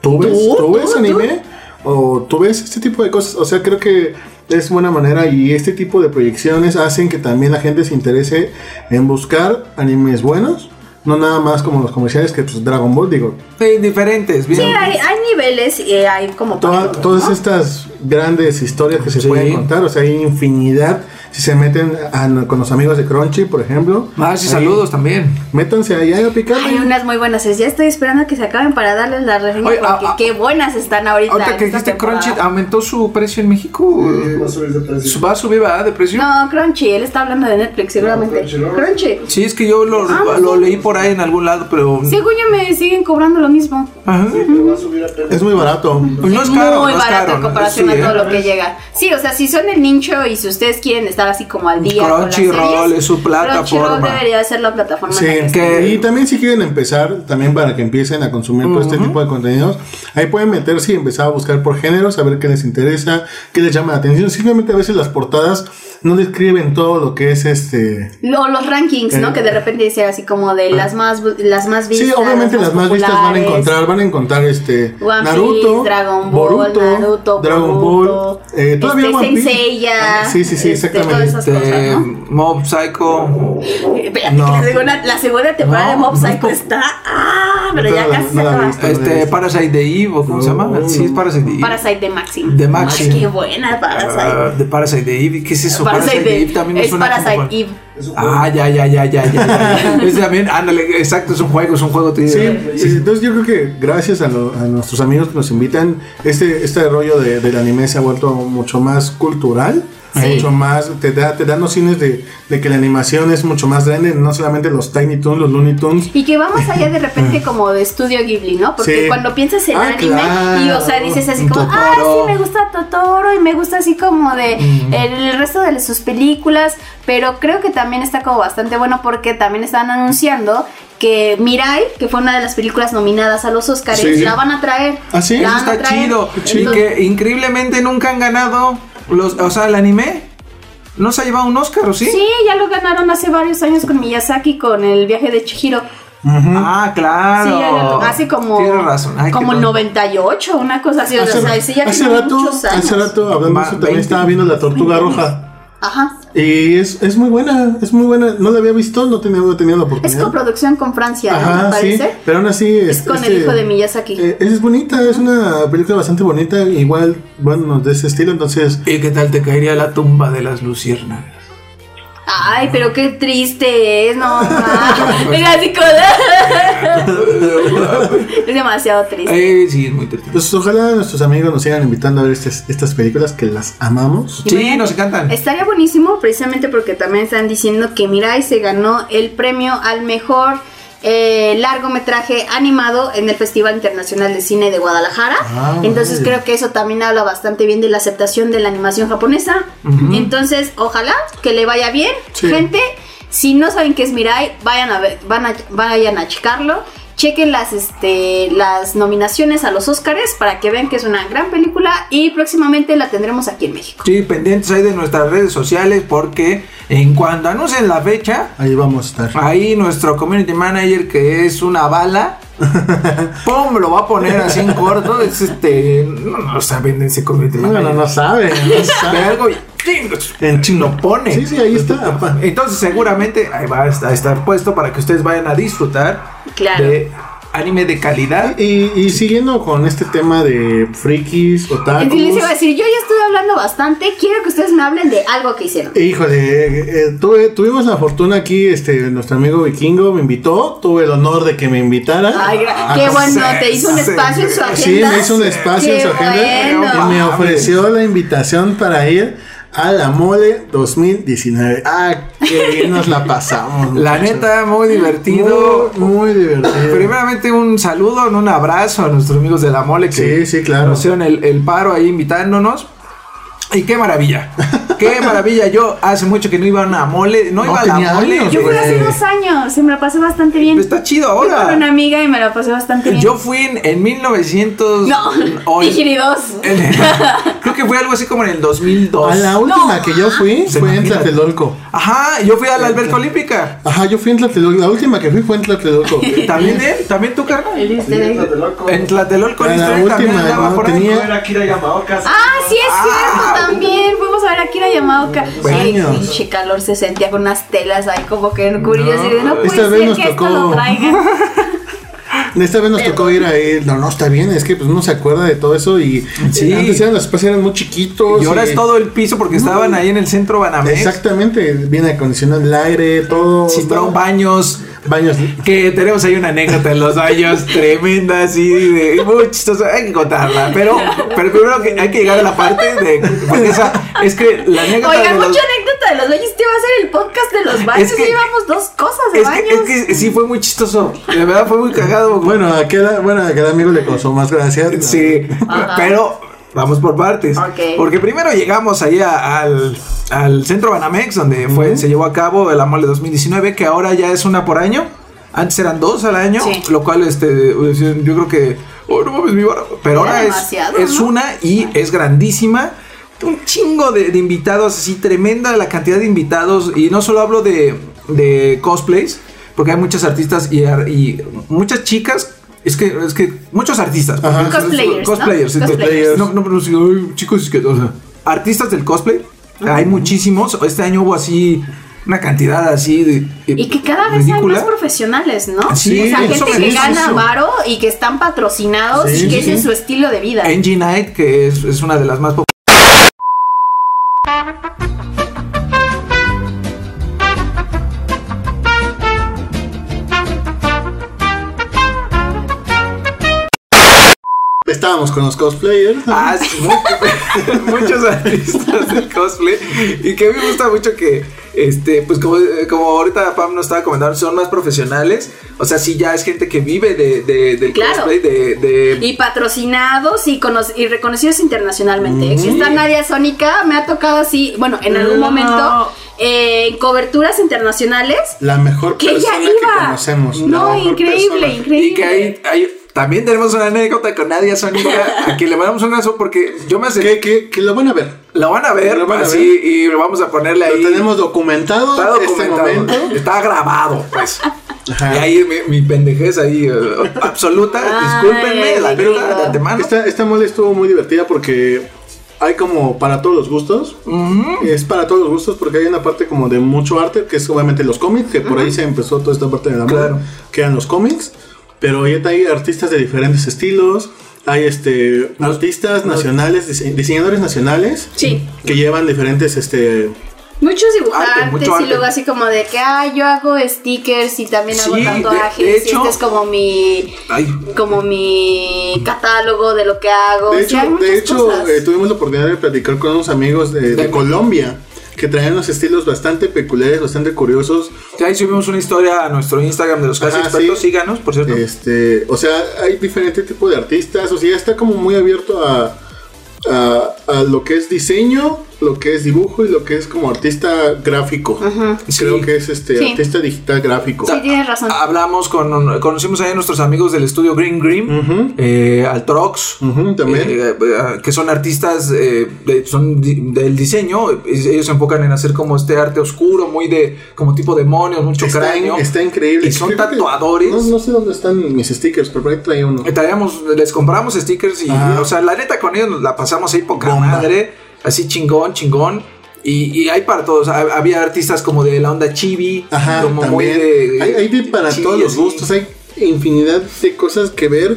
¿tú ves? ¿Tú? ¿Tú ves ¿Tú? anime? ¿O tú ves este tipo de cosas? O sea, creo que es buena manera y este tipo de proyecciones hacen que también la gente se interese en buscar animes buenos. No nada más como los comerciales que pues Dragon Ball, digo. Sí, diferentes, bien. Sí, hay, hay niveles y hay como... Toda- todas ¿no? estas grandes historias que se Sí. pueden contar, o sea, hay infinidad. Si se meten a- con los amigos de Crunchy, por ejemplo. Ah, sí, ahí, saludos también. Métanse ahí a picarle. Hay unas muy buenas. Ya estoy esperando a que se acaben para darles la reseña Oye, porque ah, ah, qué buenas están ahorita. Ahorita que dijiste temporada. Crunchy, ¿aumentó su precio en México? Va a subir de precio. ¿Va a subir, verdad, de precio? No, Crunchy, él está hablando de Netflix seguramente. Crunchy. Sí, es que yo lo, Ah, lo sí. leí por ahí en algún lado, pero... Según yo me siguen cobrando lo mismo. Ajá. Sí, pero va a subir apenas. Es muy barato. Pues no es caro, muy no es barato caro, en comparación Sí, a todo ¿eh? lo que llega. Sí, o sea, si son el nicho y si ustedes quieren estar así como al día las Crunchyroll es su plataforma. Crunchyroll debería ser la plataforma Sí, en la que que- y también si quieren empezar, también para que empiecen a consumir todo este tipo de contenidos, ahí pueden meterse y empezar a buscar por género, saber qué les interesa, qué les llama la atención. Simplemente a veces las portadas no describen todo lo que es este... Lo- los rankings, ¿no? Eh, que de repente dicen así como de las más bu- las más vistas. Sí, obviamente las más vistas van a encontrar, van a encontrar este One Naruto, Piece, Dragon Ball, Boruto, Naruto, Dragon Boruto, Ball, eh, todavía este, One Piece. Seiya, Sí, sí, sí, este, exactamente. Todas esas Este, cosas, ¿no? Mob Psycho. Espérate, no. que la, segunda, la segunda temporada No, de Mob Psycho no. está. Ah, pero ya casi se acaba. Este, Parasite de Eve, ¿o cómo se llama? No. Sí, es Parasite de Eve. Parasite de Maxim. De Maxim. Ay, qué buena Parasite. Ah, de Parasite de Eve. ¿Qué es eso? Parasite, de Eve también es suena Parasite como- Eve. Ah, ya, ya, ya, ya, ya. ya. es también, ándale, exacto, es un juego, es un juego. Sí, digo. sí, entonces yo creo que gracias a, lo- a nuestros amigos que nos invitan, este, este rollo de, del anime se ha vuelto mucho más cultural. Sí. Mucho más, te da, te da nociones de, de que la animación es mucho más grande, no solamente los Tiny Toons, los Looney Tunes. Y que va más allá de repente como de estudio Ghibli, ¿no? Porque Sí. cuando piensas en Ah, anime y o sea, claro. dices así como, Totoro. ah, sí, me gusta Totoro y me gusta así como de el resto de sus películas, pero creo que también está como bastante bueno porque también están anunciando que Mirai, que fue una de las películas nominadas a los Oscars, Sí. la van a traer. Ah, sí, La Eso está traer. chido. Y que increíblemente nunca han ganado los, o sea, el anime. No se ha llevado un Oscar, ¿o sí? Sí, ya lo ganaron hace varios años con Miyazaki con el viaje de Chihiro. Ah, claro. Sí, ya hace como, Tienes razón. Ay, como qué el tonto. 98, una cosa así. o Hace, sea, sí, ya hace tiene rato, muchos años. hace rato, hablando de eso, también 20. estaba viendo la tortuga roja. Ajá. Y es, es muy buena, es muy buena. No la había visto, no tenía, no tenía la Es oportunidad. coproducción con Francia, ¿no? Ajá, me sí, parece. pero aún así Es con el hijo de Miyazaki. eh, es bonita, es una película bastante bonita, igual, bueno, de ese estilo, entonces ¿Y qué tal te caería la tumba de las luciérnagas? Ay, pero qué triste es, no. ma. Mira, así como- es demasiado triste. Sí, es muy triste. Pues ojalá nuestros amigos nos sigan invitando a ver estas, estas películas que las amamos. Sí, nos encantan. Estaría buenísimo precisamente porque también están diciendo que Mirai se ganó el premio al mejor eh, largometraje animado en el Festival Internacional de Cine de Guadalajara. Ah, Entonces creo que eso también habla bastante bien de la aceptación de la animación japonesa. Entonces, ojalá que le vaya bien. Sí. Gente, si no saben qué es Mirai, vayan a ver, van a, vayan a checarlo. Chequen las, este, las nominaciones a los Oscars para que vean que es una gran película y próximamente la tendremos aquí en México. Sí, pendientes ahí de nuestras redes sociales porque en cuanto anuncien la fecha, Ahí vamos a estar. ahí nuestro community manager que es una bala, ¡pum! lo va a poner así en corto. Es este, no, no saben ese community No, no, no sabe. no sabe. algo y. En chino. lo pone. Sí, sí, ahí está. Entonces seguramente ahí va a estar, a estar puesto para que ustedes vayan a disfrutar Claro. de anime de calidad. Y, y siguiendo con este tema de frikis, otakus. Sí, les iba a decir, yo ya estoy hablando bastante, quiero que ustedes me hablen de algo que hicieron. Híjole, eh, eh, tuve- tuvimos la fortuna aquí, este, nuestro amigo vikingo me invitó, tuve el honor de que me invitara. Ay, Ah, qué bueno, te hizo un espacio en su agenda. Sí, me hizo un espacio en Qué su agenda bueno. y me ofreció la invitación para ir a la mole 2019. Ah, qué bien nos la pasamos. La neta, muy divertido. Muy, muy divertido. Primeramente un saludo, un abrazo a nuestros amigos de la mole que Sí, sí, claro. nos hicieron el, el paro ahí invitándonos. Y qué maravilla, qué maravilla. Yo hace mucho que no iba a una mole, no, No, iba a la mole. años, Yo fui hace dos años y me la pasé bastante bien. Está chido Fui con ahora. una amiga y me la pasé bastante bien. Yo fui en, en 1900. No, o en- Digiri 2. en- creo que fue algo así como en el 2002. A la última No. que yo fui Se fue en imagina. Tlatelolco. Ajá, yo fui a la alberca olímpica. Ajá, yo fui en Tlatelolco. La última que fui fue en Tlatelolco. ¿También él? ¿También tú, carnal? El egg. Fíjate, loco. En Tlatelolco la también última, tenía- Era Kira Yamaoka. Ah, sí es Ah. cierto, también. Fuimos a ver a Kira Yamaoka. Pinche calor se sentía con unas telas ahí como que en curillas y de no puede ser que esto lo traigan. Esta vez nos tocó ir a él. No, no, está bien. Es que pues uno se acuerda de todo eso. Y Sí. antes eran, los espacios eran muy chiquitos. Y ahora es todo el piso porque estaban ahí en el centro Banamex. Exactamente. Viene acondicionado el aire, todo. Sí, pero baños. Baños. Que tenemos ahí una anécdota en los baños tremenda, así, de, muy chistosa. Hay que contarla. Pero, pero primero que hay que llegar a la parte de. Porque esa. Es que la anécdota Oigan, de los. mucha anécdota de los baños. Este va a ser el podcast de los baños. Es que- llevamos dos cosas de Es baños. que, es que sí fue muy chistoso. De verdad fue muy cagado. Bueno, a cada, bueno, a cada amigo le causó más gracias. Sí, Ajá. pero vamos por partes. Porque primero llegamos ahí a- al, al centro Banamex, donde fue, se llevó a cabo el Amole 2019, que ahora ya es una por año. Antes eran dos al año, Sí. lo cual este, yo creo que, oh, no mames, mi vara. Pero Era ahora es, es ¿no? una y es grandísima. Un chingo de, de invitados, así tremenda la cantidad de invitados. Y no solo hablo de, de cosplays, porque hay muchas artistas y, y muchas chicas. Es que, es que muchos artistas. Ajá. Cosplayers, ¿no? Cosplayers. No, no, pero sí, ay, chicos, es que, o sea, artistas del cosplay. Hay muchísimos. Este año hubo así una cantidad así de. Y que cada vez ridícula. hay más profesionales, ¿no? Sí, o sea, eso gente que dice gana eso. varo y que están patrocinados Sí, y que sí, ese es sí. su estilo de vida. Angie Knight, que es, es una de las más Thank you. Estábamos con los cosplayers. Ah, sí, mu- muchos artistas del cosplay. Y que a mí me gusta mucho que, este, pues como, como ahorita Pam nos estaba comentando, son más profesionales. O sea, sí, ya es gente que vive de, de- del Claro. cosplay, de, de- Y patrocinados y, y reconocidos internacionalmente. Esta Nadia Sónica me ha tocado así, bueno, en algún No. momento, eh, en coberturas internacionales. La mejor Que ella persona que iba. conocemos. la No, increíble, persona. increíble. Y que hay, hay- también tenemos una anécdota con Nadia Sónica, a quien le mandamos un abrazo porque yo me acerqué. Que, que, que lo van a ver. La van a ver, Lo van a así, ver. y vamos a ponerle ahí. Lo tenemos documentado, Está este documentado. momento. Está grabado, pues. Ajá. Y ahí mi, mi pendejez ahí, eh, absoluta. Ay, discúlpenme, la pero- neta, de antemano. Esta, esta mole estuvo muy divertida porque hay como para todos los gustos. Es para todos los gustos porque hay una parte como de mucho arte, que es obviamente los cómics, que por ahí se empezó toda esta parte de la moda, Claro. que eran los cómics. Pero ya hay artistas de diferentes estilos. Hay este artistas nacionales, dise- diseñadores nacionales Sí. que llevan diferentes este Muchos dibujantes Arte, mucho y arte. luego así como de que, ah, yo hago stickers y también hago Sí, tatuajes. de y hecho- este es como mi Ay, como mi catálogo de lo que hago. De O sea, hay hecho, de hecho cosas. eh, tuvimos la oportunidad de platicar con unos amigos de, de De- Colombia que traían unos estilos bastante peculiares, bastante curiosos. ya ahí subimos una historia a nuestro Instagram de los casi Ajá, expertos. sí. Síganos, por cierto. Este, o sea, hay diferente tipo de artistas, o sea, está como muy abierto a, a, a lo que es diseño, lo que es dibujo y lo que es como artista gráfico. Creo Sí. que es este Sí. artista digital gráfico. Sí, tienes razón. Hablamos con, conocimos ahí a nuestros amigos del estudio Green Green, Ujú. eh, Altrox, Ujú, también. eh, eh, que son artistas, eh, de- son di- del diseño. Ellos se enfocan en hacer como este arte oscuro, muy de, como tipo demonios, mucho Está, cráneo. está increíble. Y son Creo tatuadores. No, no sé dónde están mis stickers, pero por ahí traía uno. Eh, traíamos, les compramos stickers y, Ajá. o sea, la neta con ellos nos la pasamos ahí poca Bomba. madre, así chingón, chingón. Y, y hay para todos. Ha- Había artistas como de la onda chibi, Ajá, como muy también. de. hay, hay de para chibi, todos los gustos, hay infinidad de cosas que ver.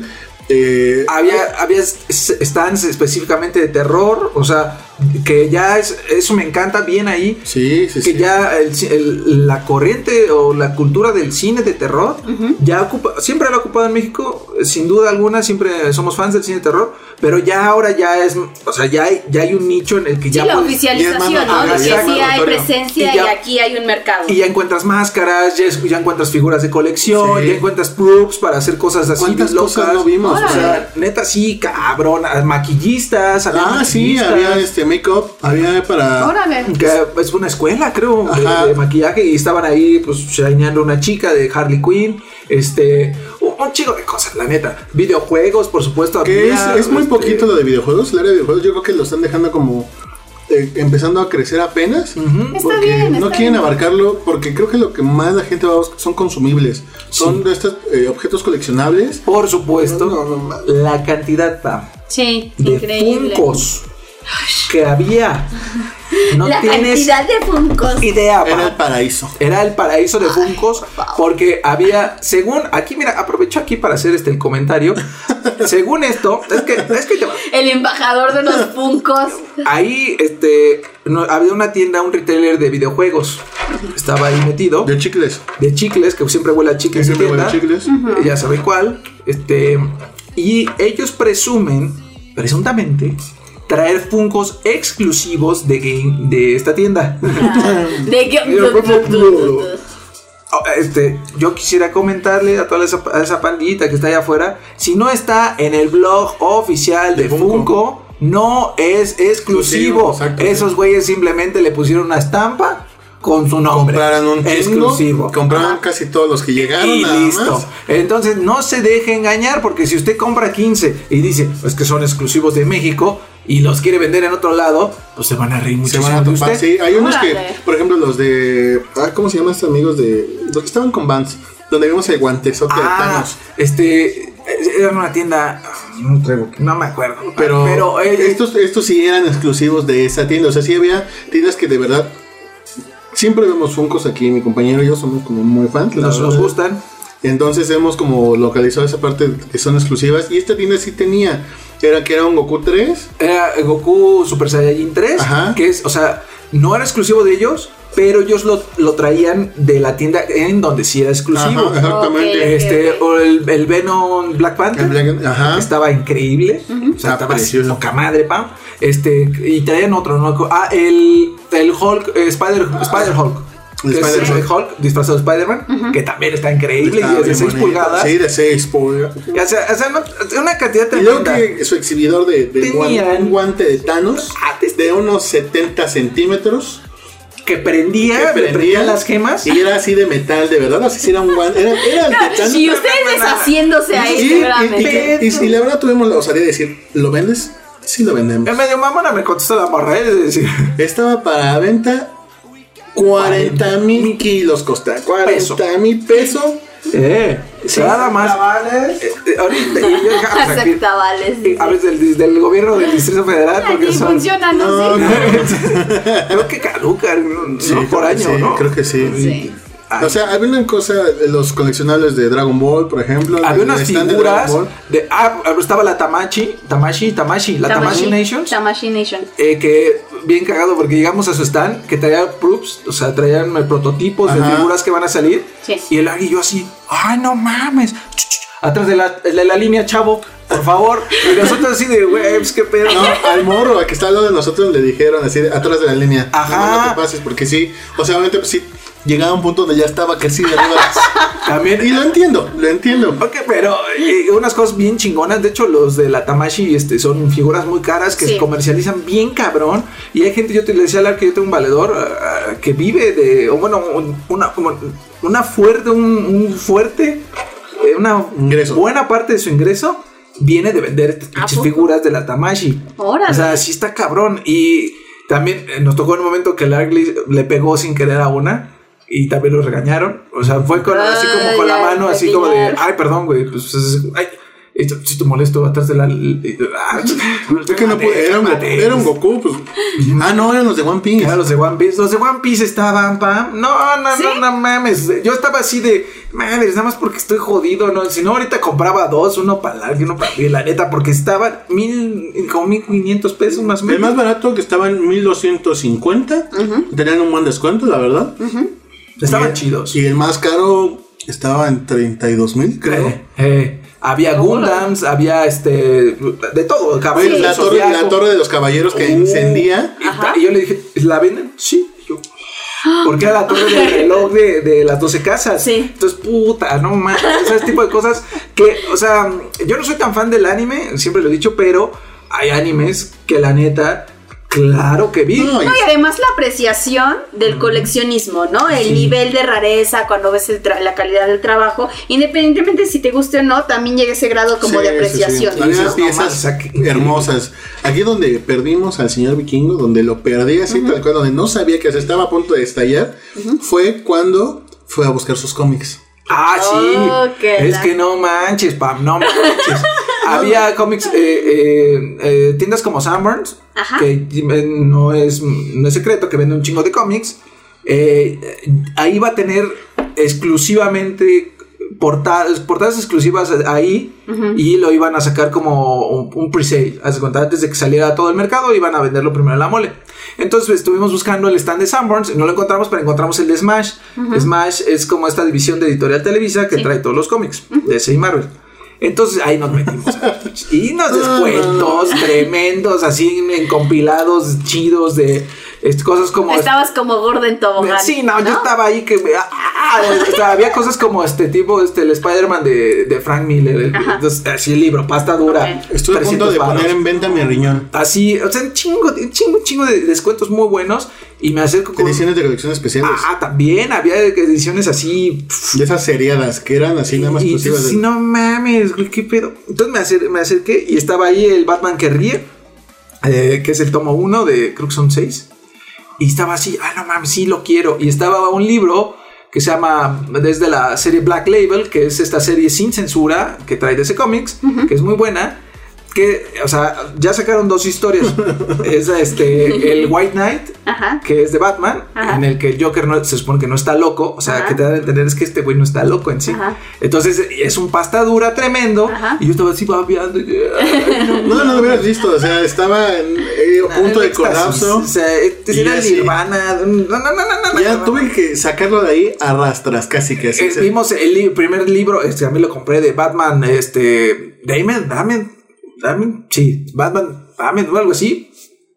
Eh, Había, había stands específicamente de terror, o sea, que ya es, eso me encanta bien ahí. sí, sí, que sí. ya el el- la corriente o la cultura del cine de terror ya ocupa, siempre lo ha ocupado en México sin duda alguna, siempre somos fans del cine de terror, pero ya ahora ya es, o sea, ya hay, ya hay un nicho en el que Sí, ya la puedes- oficialización, y ¿no? De notorio, que ya es sí hay presencia Y y, ya- aquí hay un mercado. Y ya encuentras máscaras, ya, es- ya encuentras figuras de colección, Sí. ya encuentras props para hacer cosas así ¿Cuántas bien cosas locas. no vimos? O O sea, neta sí, cabrón, maquillistas, había ah, sí, había este make-up, había para... Órale. que es una escuela, creo, de, Ajá. de maquillaje y estaban ahí, pues, shineando una chica de Harley Quinn, este, un, chico de cosas, la neta. Videojuegos, por supuesto. Que es, es muy este, poquito lo de videojuegos. El área de videojuegos yo creo que lo están dejando como eh, empezando a crecer apenas. Está porque bien, no quieren bien. abarcarlo porque creo que lo que más la gente va a buscar son consumibles. Son de estos eh, objetos coleccionables. Por supuesto, No, no, no. la cantidad Sí, de increíble. Funkos que había. No la tienes cantidad de funcos. idea, Era el paraíso. Era el paraíso de Funkos porque había, según, aquí mira, aprovecho aquí para hacer este el comentario. según esto, es que, es que te va- El embajador de los funcos. ahí este, no, había una tienda, un retailer de videojuegos. Estaba ahí metido. De chicles. de chicles, que siempre huele a chicles. Que siempre huele a chicles. Ya saben cuál. Este, y ellos presumen, presuntamente, traer Funkos exclusivos de, game, de esta tienda. De. Oh, Este, yo quisiera comentarle a toda esa, a esa pandita que está allá afuera, si no está en el blog oficial de De Funko. Funko, no es exclusivo. Exacto, Esos güeyes simplemente le pusieron una estampa con su nombre. Compraron un chingo, exclusivo. Compraron Ajá. casi todos los que llegaron. Y nada listo. más. Entonces no se deje engañar porque si usted compra 15 y dice pues que son exclusivos de México y los quiere vender en otro lado, pues se van a reír Se muchísimo van a de topar. usted. Sí, hay unos Órale. que, por ejemplo, los de. ah, ¿Cómo se llaman estos amigos de. Los que estaban con Vans? Donde vimos el guantezote de Ah, Thanos. este era una tienda no, traigo- no me acuerdo, Pero, pero eh, estos, estos sí eran exclusivos de esa tienda. O sea, sí había tiendas que de verdad. Siempre vemos Funkos aquí, mi compañero y yo somos como muy fans. nos, gustan. Entonces hemos como localizado esa parte que son exclusivas. Y esta tienda sí tenía. Era que era un Goku 3. Era Goku Super Saiyajin 3, Ajá. que es, o sea, no era exclusivo de ellos, pero ellos lo, lo traían de la tienda en donde sí era exclusivo. Ajá, exactamente. Este, o el, el Venom Black Panther. El Black- ajá. Estaba increíble. O sea, Está estaba precioso. poca madre, pam. Este, y traían otro, ¿no? Ah, el, el Hulk, eh, Spider, Spider Hulk. Es Spider el Hulk disfrazado de Spider-Man, que también está increíble Está y es de bien 6 bonito. pulgadas. Sí, de 6 pulgadas. O sea, o sea, no- una cantidad Y luego tremenda. que su exhibidor de, de un guante de Thanos Ah, de unos 70 centímetros. Que prendía, que prendía las gemas. Y era así de metal, de verdad. Así sí era un guante. Era, era el de Thanos. Y ustedes deshaciéndose ahí, Y- y, y, seguramente. y- y la verdad tuvimos la osadía de decir, ¿lo vendes? Sí lo vendemos. En medio mamona me contestó la morra, es decir, Estaba para venta 40 mil kilos costaba. 40 mil pesos. Eh, nada más. Eh, eh, ahorita, y yo dije, ah, pues aquí- Aceptables. a veces del, del gobierno del Distrito Federal, porque Aquí son. funciona, ¿no? No, Sí. Eh, Creo que caducan, ¿no? Sí, por que año, sí, ¿no? Creo que sí. Sí. Ay. O sea, había una cosa, los coleccionables de Dragon Ball, por ejemplo. Había unas de figuras de. Ah, estaba la Tamachi, Tamashi, Tamashi, la Tamashi, Nations. Tamashi Nation. eh, que bien cagado porque llegamos a su stand que traía proofs, o sea, traían eh, prototipos de figuras que van a salir. Sí. Y el Ari y yo así, ay, no mames. Ch, ch, ch, Atrás de la, de la línea, chavo, por favor. Y nosotros así de, güey, pues qué pedo. No, al morro, al que está al lado de nosotros, le dijeron así, de- atrás de la línea. Ajá. No, no te pases, porque sí. O sea, obviamente, pues sí, llegaba a un punto donde ya estaba casi de arriba. También. y lo entiendo, lo entiendo. Ok, pero eh, unas cosas bien chingonas. De hecho, los de la Tamashi este, son figuras muy caras que Sí. se comercializan bien cabrón. Y hay gente, yo te le decía a Lar que yo tengo un valedor ah, que vive de, o bueno, un- una, como una fuerte, un, un fuerte, eh, una Ingreso. buena parte de su ingreso viene de vender estas pinches poco? figuras de la Tamashi. Órale. O sea, sí está cabrón. Y también eh, nos tocó en un momento que Largly le pegó sin querer a una. Y también lo regañaron. O sea, fue con, así como con la mano, así como de, ay, perdón, güey, pues, es- ay, esto, si te molesto atrás de la... ah, Es que no pude, era un, Goku, era un Goku, pues. Ah, no, eran los de One Piece. Eran los de One Piece. Los de One Piece estaban, pam. No, no, ¿Sí? no, no mames. Yo estaba así de, madres, nada más porque estoy jodido, ¿no? Si no, ahorita compraba dos, uno para Larry y uno para mí, la neta, porque estaban mil, como mil quinientos pesos más o El menos. más barato que estaba en 1250. Tenían un buen descuento, la verdad. Estaban Y- chidos. Y el más caro estaba en 32 mil, creo. Eh, eh, había Gundams, había este, de todo, Oye, caballeros la, torre, la Zodiaco. torre de los caballeros que Uh, incendía. y yo le dije, ¿la venden? Sí. Y yo, Porque era la torre del reloj de, de las 12 casas. Sí. Entonces, puta, no mames. O sea, ese tipo de cosas que, o sea, yo no soy tan fan del anime, siempre lo he dicho, pero hay animes que la neta, claro que vi. No, y- además la apreciación del coleccionismo, ¿no? El nivel de rareza cuando ves el tra- la calidad del trabajo, independientemente si te guste o no, también llega ese grado como Sí, de sí, sí. apreciación. Había ¿no? piezas No hermosas. Aquí donde perdimos al señor vikingo, donde lo perdí así tal cual, donde no sabía que se estaba a punto de estallar, fue cuando fue a buscar sus cómics. Ah, sí. Oh, es la- que no manches, Pam, no manches. Había cómics, eh, eh, eh, tiendas como Sanborns, Ajá. que no es, no es secreto que vende un chingo de cómics. Eh, ahí va a tener exclusivamente portadas, portadas exclusivas ahí y lo iban a sacar como un, un pre-sale. Antes de que saliera a todo el mercado, iban a venderlo primero en la mole. Entonces estuvimos buscando el stand de Sanborns, no lo encontramos, pero encontramos el de Smash. Smash es como esta división de Editorial Televisa que trae todos los cómics de DC y Marvel. Entonces ahí nos metimos. y unos descuentos tremendos, así en compilados chidos de este, cosas como. Estabas como gordo en tobogán. Sí, no, yo estaba ahí que ah, ah, o sea, había cosas como este tipo, este el Spider-Man de, de Frank Miller, el- entonces, así el libro, pasta dura. Ok. Estuve a punto 300 de poner en venta mi riñón. Así, o sea, un chingo, chingo, un chingo de descuentos muy buenos y me acerco con Ediciones de colección especiales. Ah, también había ediciones así De esas seriadas que eran así nada más y exclusivas. sí, de- no mames, güey, qué pedo. Entonces me, acer- me acerqué y estaba ahí el Batman que ríe, eh, que es el tomo 1 de, creo que son 6. Y estaba así, ah, no mames, sí lo quiero. Y estaba un libro que se llama, desde la serie Black Label, que es esta serie sin censura que trae DC Comics, que es muy buena. Que, o sea, ya sacaron dos historias. es este, el White Knight, Ajá. que es de Batman, Ajá. en el que el Joker no, se supone que no está loco, o sea, Ajá. que te dan a entender es que este güey no está loco en sí. Ajá. Entonces es un pasta dura tremendo, Ajá. y yo estaba así babeando. no, No, no lo hubieras visto. O sea, estaba en eh, a punto de colapso. O sea, este era. Nirvana. No, no, no, no, no, Ya no, tuve no. que sacarlo de ahí a rastras, casi que así. Eh, vimos el li- primer libro, este, a mí lo compré de Batman, este, Damon, Damon, Damon, sí, Batman, Damon o algo así.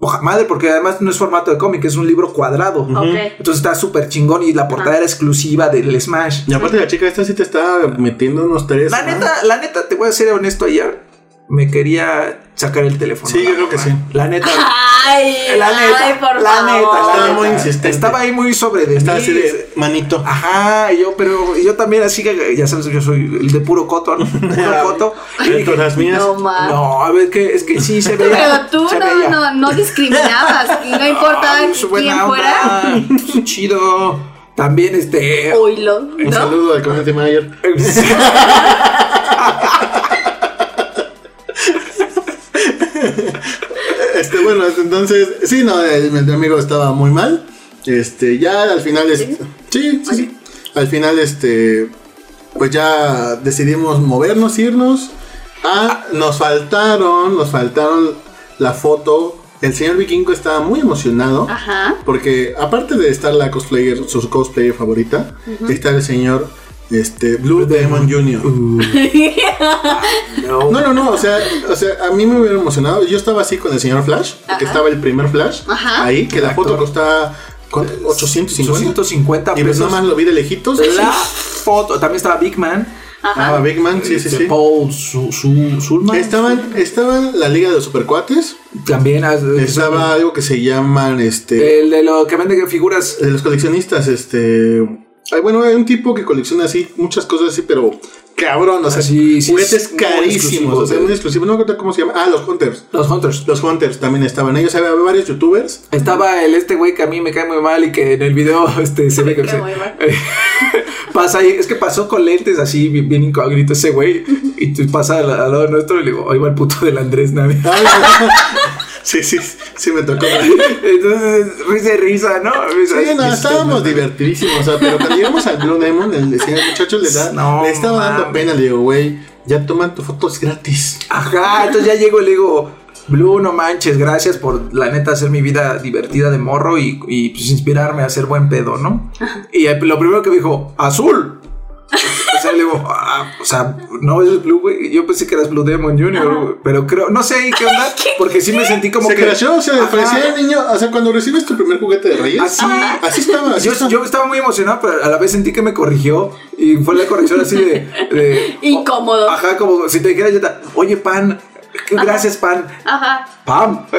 Oja madre, porque además no es formato de cómic, es un libro cuadrado. Entonces está súper chingón y la portada era exclusiva del Smash. Y aparte la chica esta sí te estaba metiendo unos tres. La ¿no? neta, la neta, te voy a ser honesto ayer. Me quería sacar el teléfono. Sí, yo creo que sí. La neta. Ay, La neta, ay, por la favor. neta, la Estaba neta. muy insistente. Estaba ahí muy sobre de Estaba mí. así de manito. Ajá, y yo, pero yo también así que ya sabes, yo soy el de puro coto, ¿no? Puro coto. Y con las mías. No, ma. no, a ver, que es que sí se Pero veía. tú se no, veía. no, no discriminabas. Y no importaba buena quién fuera. onda, pues, Chido. También este. Oílo, Un ¿no? saludo al community manager. Este, bueno, entonces, sí, no, el, el amigo estaba muy mal. Este, ya al final, es, sí, sí, sí. Al final, este, pues ya decidimos movernos, irnos. Ah, nos faltaron, nos faltaron la foto. El señor vikingo estaba muy emocionado. Ajá. Porque aparte de estar la cosplayer, su cosplayer favorita, está el señor este, Blue Demon Jr. No. No, no, no, o sea, o sea, a mí me hubiera emocionado. Yo estaba así con el señor Flash, que estaba el primer Flash, Ajá. ahí, que la foto costaba ¿cuánto? 850. 850 Y pues pesos. nomás lo vi de lejitos. La foto. También estaba Big Man. Ah, Big Man, sí, sí, este, sí. Paul Su, Su- Sulman. Estaban, estaban la Liga de los Supercuates. También. ah, Estaba algo que se llaman, este, El de lo que vende figuras. de los coleccionistas, este. Ay, bueno, hay un tipo que colecciona así muchas cosas así, pero cabrón, o sea, Así, sí, juguetes carísimos, o sea, sí. muy exclusivos. No recuerdo cómo se llama. Ah, los Hunters. Los Hunters. Los Hunters también estaban ellos. Había varios youtubers. Estaba el este güey que a mí me cae muy mal y que en el video este, se ve que cae se- muy mal. pasa ahí, es que pasó con lentes así bien, bien incógnito ese güey y tú pasa al, al lado nuestro y le digo, ahí va el puto del Andrés Navi. Sí, sí, sí me tocó. Entonces, risa y risa, ¿no? Risa, Sí, no, estábamos ¿no? divertidísimos. O sea, pero cuando llegamos al Blue Demon, el señor muchacho le, da, No, le estaba dando pena. Le digo, güey, ya toman tu foto, es gratis. Ajá, entonces ya llego y le digo, Blue, no manches, gracias por la neta hacer mi vida divertida de morro y, y, pues inspirarme a hacer buen pedo, ¿no? Y lo primero que me dijo, azul. O sea, le digo, ah, o sea, no es Blue, güey. Yo pensé que eras Blue Demon Jr., güey, pero creo, no sé qué onda, porque sí me sentí como se que. creció, o sea, Ajá. parecía el niño. O sea, cuando recibes tu primer juguete de Reyes. Así. Así estaba. Así Yo, estaba. yo estaba muy emocionado, pero a la vez sentí que me corrigió y fue la corrección así de. de- Incómodo. Ajá, como si te dijera yo, oye, pan, gracias, pan. Ajá. Pam.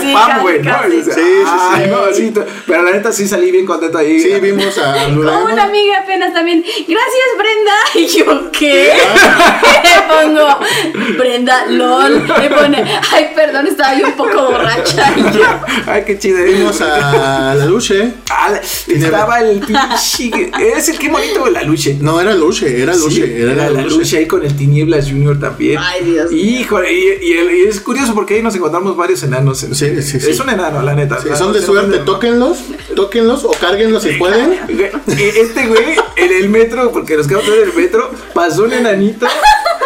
Sí, Pam, güey, ¿no? Sí, sí, "Ay, sí. no, pero la neta sí salí bien contento ahí. Sí, vimos a Como una amiga apenas también. Gracias, Brenda. Y yo, ¿qué? Le pongo, Brenda, lol. Le pone, ay, perdón, estaba yo un poco borracha. Y yo, Ay, qué chido. Vimos a la Luche. Ah, estaba el pinche. Es el qué bonito de la luche. No, era Luche, era Luche. Sí, era, era la lucha ahí con el Tinieblas Junior también. Ay, Dios. Híjole, y, y el- y es curioso porque ahí nos encontramos varios enanos. en- Sí, sí, sí. Es un enano, la neta. Sí, son de suerte, tóquenlos, tóquenlos o cárguenlos si pueden. Este güey en el metro, porque nos quedamos en el metro, pasó un enanito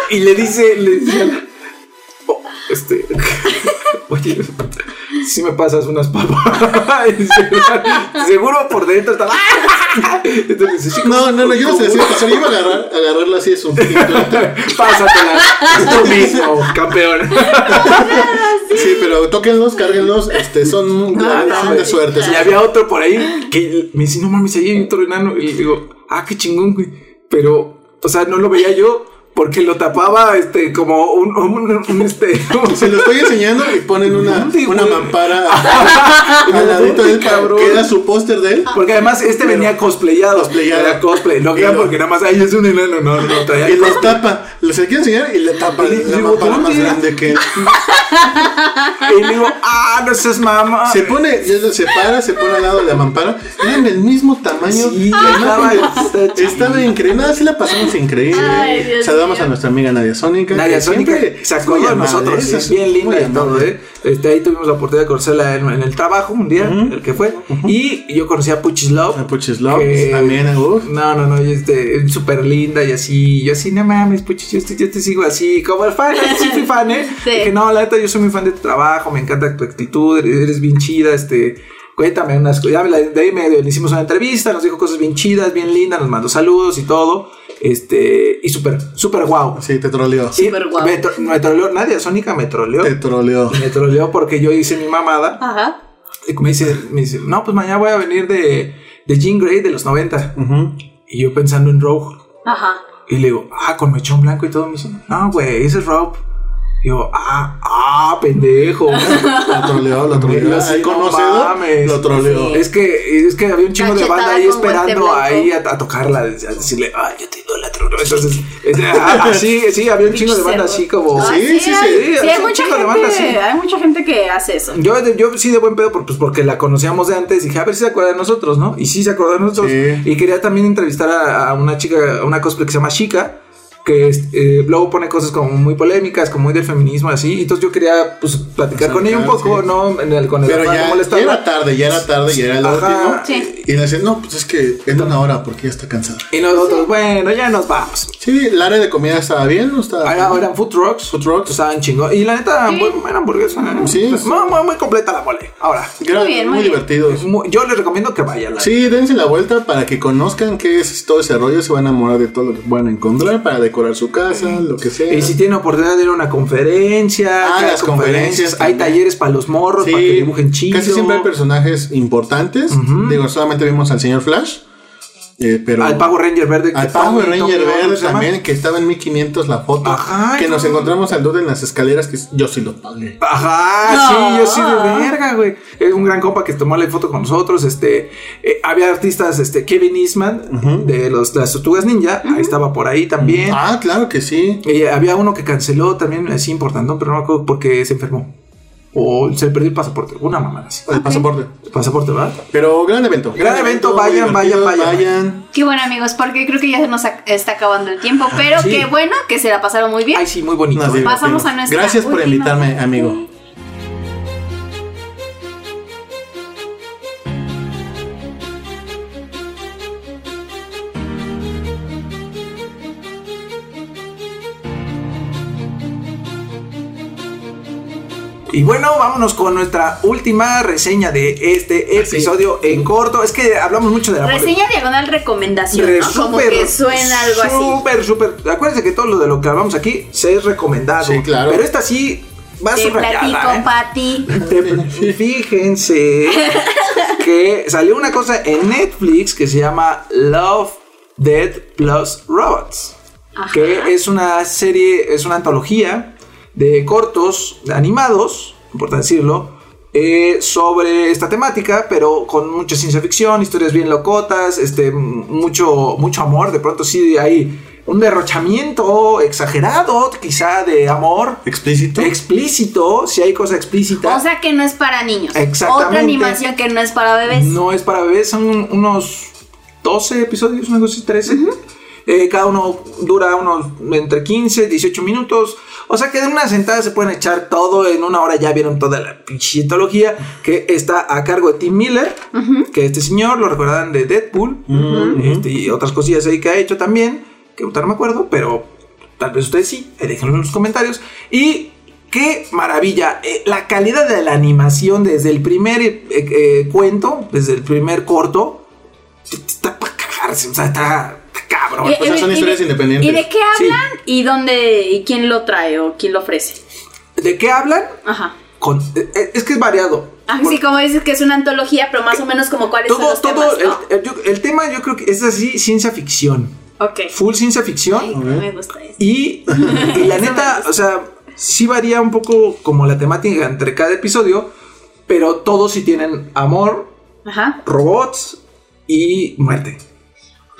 y le dice, le decía, "Oh, este, oye, si me pasas unas papas. Se- Seguro por dentro estaba. Entonces, dice, "Chico, No, no, no, yo no sé ¿cómo? decir pasar, yo iba a agarrar, agarrarla así de su. Pásatela, tú mismo, campeón. Sí, pero tóquenlos, cárguenlos, este, son, Ah, no, son de suerte. Y había otro por ahí que me dice, no mames, ahí hay otro enano. Y le digo, ah, qué chingón, güey. Pero, o sea, no lo veía yo porque lo tapaba, este, como un, un, un, este. Se lo estoy enseñando y ponen una, ¿Dónde, una mampara al ladito de él, para cabrón? que era su póster de él. Porque además este venía cosplayado. Cosplayado. Era cosplay. No crean lo- porque nada más, ay, es un enano. No, no, traía Y los tapa, los quiere enseñar y le tapa Y la digo, mampara más grande que él. Y le digo, ah, no seas mamá. Se pone, ya se para, se pone al lado de la mampara. Eran del mismo tamaño. Sí, La estaba- estaba increíble. Nada, sí la pasamos increíble. Ay, Dios Saludamos a nuestra amiga Nadia Sónica. Nadia que Sónica se de amable, nosotros, es bien linda y todo. ¿eh? Este, ahí tuvimos la oportunidad de conocerla en, en el trabajo un día, el que fue. Y yo conocí a Puchis Love. A Puchis Love, que- también, uf. No, no, no, este, es súper linda y así. Yo así, no mames, Puchis, yo te, yo te sigo así, como el fan, sí fui fan, ¿eh? Sí. Dije, no, la neta, yo soy muy fan de tu trabajo, me encanta tu actitud, eres bien chida, este. Cuéntame unas. Ya de ahí medio le hicimos una entrevista, nos dijo cosas bien chidas, bien lindas, nos mandó saludos y todo. Este, y súper, súper guau. Sí, te troleó. Y Súper guau. Me, tro- me troleó, Nadia Sónica me troleó. Te troleó. Me troleó porque yo hice mi mamada. Ajá. Y me dice, me dice, no, pues mañana voy a venir de, de Jean Grey de los 90. Ujú. Y yo pensando en Rogue. Ajá. Y le digo, ah, con mechón blanco y todo. Me dice, no, güey, ese es Rogue. Y yo, ah, ah, pendejo. Lo troleó, lo Y troleó. así, conocedor, lo troleó. Sí. Es que, es que había un chingo de banda ahí esperando ahí a, a tocarla, a decirle, ah, yo te idolatro, ¿no? Entonces, es- ah, así, sí, había un chingo de banda así como. Ah, Sí, sí, sí. hay, Sí, sí, hay un mucha de gente, banda, sí. hay mucha gente que hace eso. Yo, yo sí de buen pedo pues porque la conocíamos de antes. Dije, a ver si se acuerda de nosotros, ¿no? Y sí se acuerda de nosotros. Sí. Y quería también entrevistar a, a una chica, a una cosplay que se llama Chica. Que es, eh, luego pone cosas como muy polémicas, como muy del feminismo, así. Entonces yo quería, pues, platicar con ella un poco, sí. ¿no? En el, con el Pero de ya, ya era tarde, ya era tarde, ya era el Ajá. último. Sí. Y le decían, no, pues es que en una hora porque ya está cansada. Y nosotros, bueno, ya nos vamos. Sí, el área de comida estaba bien, ¿no estaba? Ahora eran food trucks. Food trucks. Estaban chingón. Y la neta, buena hamburguesa. Sí. Muy, muy, muy completa la mole. Ahora, Era Muy bien, muy muy bien. divertidos. muy- yo les recomiendo que vayan. Sí, dense la vuelta para que conozcan qué es todo ese rollo, se van a enamorar de todo lo que puedan encontrar para decorar su casa, lo que sea. Y si tienen oportunidad de ir a una conferencia, Ah, las conferencias hay también. talleres para los morros, Sí, para que dibujen chido. Casi siempre hay personajes importantes. Digo, solamente vimos al señor Flash. Eh, pero Al Power Ranger verde. que al Ranger Tommy, ¿cómo verde también, que estaba en 1500 la foto. Ajá, que nos encontramos al dude en las escaleras, que yo sí lo pagué. Ajá, No. sí, yo sí de verga, güey. Es un gran compa que tomó la foto con nosotros. Este, eh, había artistas, este, Kevin Eastman de los de las Tortugas Ninja, ahí estaba por ahí también. Ah, claro que sí. Y había uno que canceló también, así importante, pero no me acuerdo porque se enfermó. O se perdió el pasaporte, una mamada así. El pasaporte. El pasaporte, ¿verdad? Pero gran evento. Gran evento, vayan, vayan, divertido, vayan. Qué bueno, amigos, porque creo que ya se nos está acabando el tiempo, pero Sí. qué bueno que se la pasaron muy bien. Ay, sí, muy bonito. Nos ¿eh? Pasamos a nuestra Gracias por última invitarme, amigo. Y bueno, vámonos con nuestra última reseña de este episodio en corto. Es que hablamos mucho de la Reseña diagonal recomendación, Re- ¿no? Como que suena algo así. Súper, súper. Acuérdense que todo lo de lo que hablamos aquí se es recomendado. Sí, claro. Pero esta sí va Te platico, ¿eh? Pati. Te- Fíjense que salió una cosa en Netflix que se llama Love, Dead plus Robots. Ajá. Que es una serie, es una antología de cortos animados, importa decirlo, eh, sobre esta temática, pero con mucha ciencia ficción, historias bien locotas, este, mucho, mucho amor. De pronto sí hay un derrochamiento exagerado, quizá de amor. ¿Explícito? Explícito, si hay cosa explícita. O sea que no es para niños. Exactamente. Otra animación que no es para bebés. No es para bebés, son unos 12 episodios, cosa así, 13. Eh, cada uno dura unos entre 15, 18 minutos. O sea que de una sentada se pueden echar todo. En una hora ya vieron toda la pinche antología que está a cargo de Tim Miller. Que este señor lo recordarán de Deadpool este, y otras cosillas ahí que ha hecho también. Que ahorita no me acuerdo, pero tal vez ustedes sí. eh, déjenlo en los comentarios. Y qué maravilla. eh, la calidad de la animación desde el primer eh, eh, cuento, desde el primer corto, está para cagarse. O sea, está, cabrón. Eh, O sea, son eh, historias ¿y de- independientes. ¿Y de qué Sí. hablan? ¿Y dónde? ¿Y quién lo trae o quién lo ofrece? ¿De qué hablan? Ajá. Con, eh, es que es variado. Así Por- como dices que es una antología, pero más o menos como cuáles son todo, los todo, temas, el, ¿no? el- yo- el tema yo creo que es así, ciencia ficción. Ok. Full ciencia ficción. Ay, no me gusta eso. Y, y la neta, o sea, sí varía un poco como la temática entre cada episodio, pero todos sí tienen amor, Ajá. robots y muerte.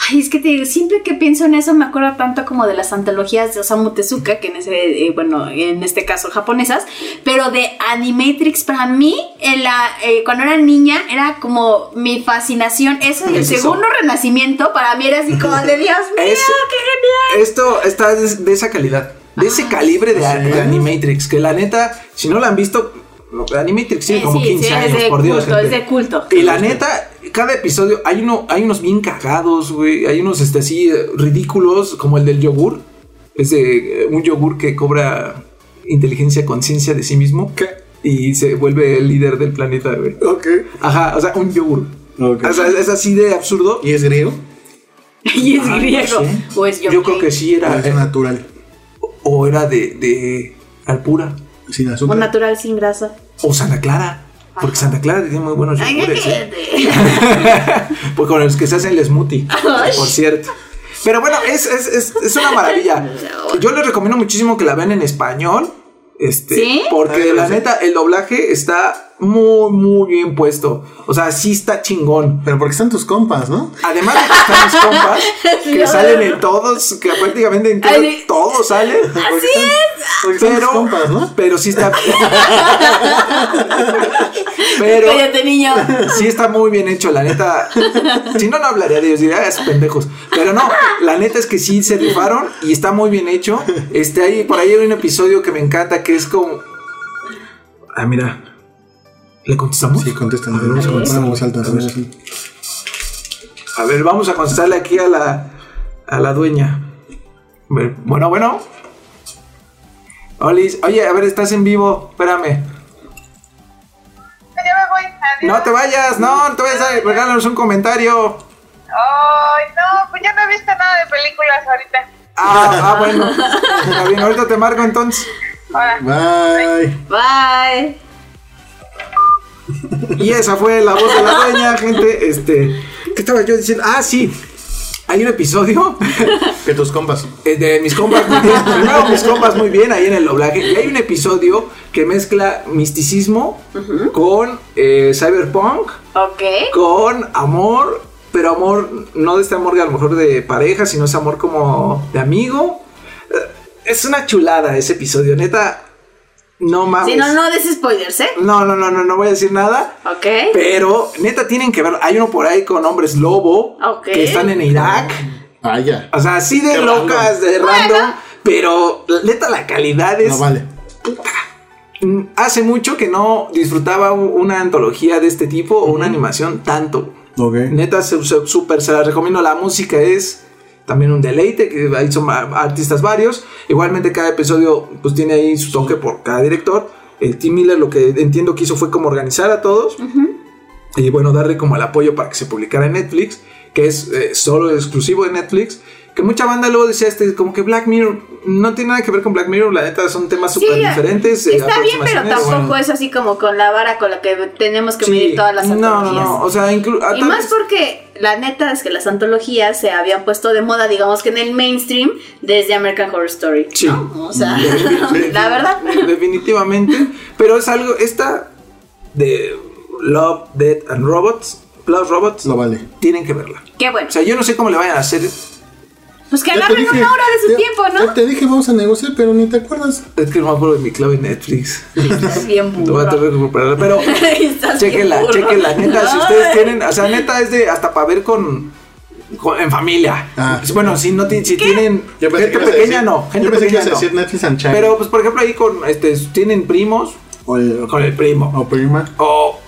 Ay, es que te digo, siempre que pienso en eso me acuerdo tanto como de las antologías de Osamu Tezuka, que en ese, eh, bueno, en este caso japonesas, pero de Animatrix para mí, en la, eh, cuando era niña, era como mi fascinación. Eso y el eso. segundo renacimiento para mí era así como de Dios mío, Es- qué genial. Esto está de, de esa calidad, de ese calibre de, de Animatrix, que la neta, si no la han visto, Animatrix tiene Eh, como sí, 15 sí, años, es de por Dios. culto, gente. es de culto. Y la neta, cada episodio hay uno, hay unos bien cagados, güey. Hay unos este así eh, ridículos, como el del yogur. Es de eh, un yogur que cobra inteligencia, conciencia de sí mismo. Y se vuelve el líder del planeta, güey. Ok. Ajá, o sea, un yogur. Ok. O sea, es así de absurdo. ¿Y es griego? Y es Ah, no griego. sé. O es Yo creo que sí ¿O era. es natural? O era de, de Alpura. Sin O azúcar. natural sin grasa. O Santa Clara. Porque Santa Clara tiene muy buenos yogures. ¿eh? Pues con los que se hacen el smoothie, por cierto. Pero bueno, es, es, es, es una maravilla. Yo les recomiendo muchísimo que la vean en español. Este, ¿Sí? Porque la neta, el doblaje está muy, muy bien puesto. O sea, sí está chingón. Pero porque están tus compas, ¿no? Además de que están los compas, que No. salen en todos, que prácticamente en todos salen. Así es. Porque son tus Pero, compas, ¿no? pero sí está. pero Cállate, niño. sí está muy bien hecho, la neta. Si no, no hablaría de ellos, diría, "Ah, esos pendejos. Pero no, la neta es que sí se rifaron y está muy bien hecho. Este, ahí, por ahí hay un episodio que me encanta que es como. Ah, mira. ¿Le contestamos? Sí, contestan. A ver, vamos a poner en voz alta. a ver, vamos a contestarle aquí a la, a la dueña. A ver, bueno, bueno. Olis, oye, a ver, estás en vivo, espérame. Ya me voy. Adiós. No te vayas, no, no te vayas, a- regálanos un comentario. Ay, no, pues ya no he visto nada de películas ahorita. Ah, ah, bueno. Está bien, ahorita te marco entonces. Bye. Bye. Y esa fue la voz de la dueña, gente. Este, ¿qué estaba yo diciendo? Ah, sí. Hay un episodio Que tus compas. eh, de mis compas muy bien. Primero mis compas muy bien ahí en el doblaje. Y hay un episodio que mezcla misticismo con eh, cyberpunk, Ok. con amor, pero amor, no de este amor de a lo mejor de pareja, sino ese amor como de amigo. Eh, Es una chulada ese episodio, neta. No mames. Si no, no des spoilers, ¿eh? No, no, no, no, no voy a decir nada. Ok. Pero neta tienen que ver. Hay uno por ahí con hombres lobo Ok. que están en Irak. Vaya. O sea, así de Qué locas, de Bueno. random. Pero neta la calidad es. No vale. Mm, Hace mucho que no disfrutaba una antología de este tipo o una animación tanto. Ok. Neta, se- se- súper se la recomiendo. La música es también un deleite, que ahí son artistas varios. Igualmente cada episodio pues tiene ahí su toque por cada director. eh, Tim Miller lo que entiendo que hizo fue como organizar a todos y bueno, darle como el apoyo para que se publicara en Netflix, que es eh, solo exclusivo de Netflix. Que mucha banda luego decía este, como que Black Mirror no tiene nada que ver con Black Mirror, la neta son temas Sí, súper diferentes. eh, Está bien, pero aproximaciones. tampoco Bueno, es así como con la vara con la que tenemos que sí. medir todas las No, no, antologías. no, o sea, inclu- a Y más porque la neta es que las antologías se habían puesto de moda, digamos que en el mainstream, desde American Horror Story. Sí. ¿no? O sea, la verdad. Definitivamente. Pero es algo, esta de Love, Death and Robots, Plus Robots, Lo vale. tienen que verla. Qué bueno. O sea, yo no sé cómo le vayan a hacer. Pues que Ya te agarren dije, una hora de su ya- tiempo, ya ¿no? te dije, vamos a negociar, pero ni te acuerdas. Es que no me acuerdo de mi clave Netflix. Estás bien Te voy a burro. tener que recuperarla. Pero Estás chequenla, bien burro. chequenla, neta. Si ustedes Ay. tienen, o sea, neta es de hasta para ver con. en familia. Ah. Bueno, si no si tienen gente que pequeña decir- no, gente yo pensé que pequeña no. decir Netflix and. Pero pues por ejemplo ahí con este tienen primos O, el- con el primo. o prima. o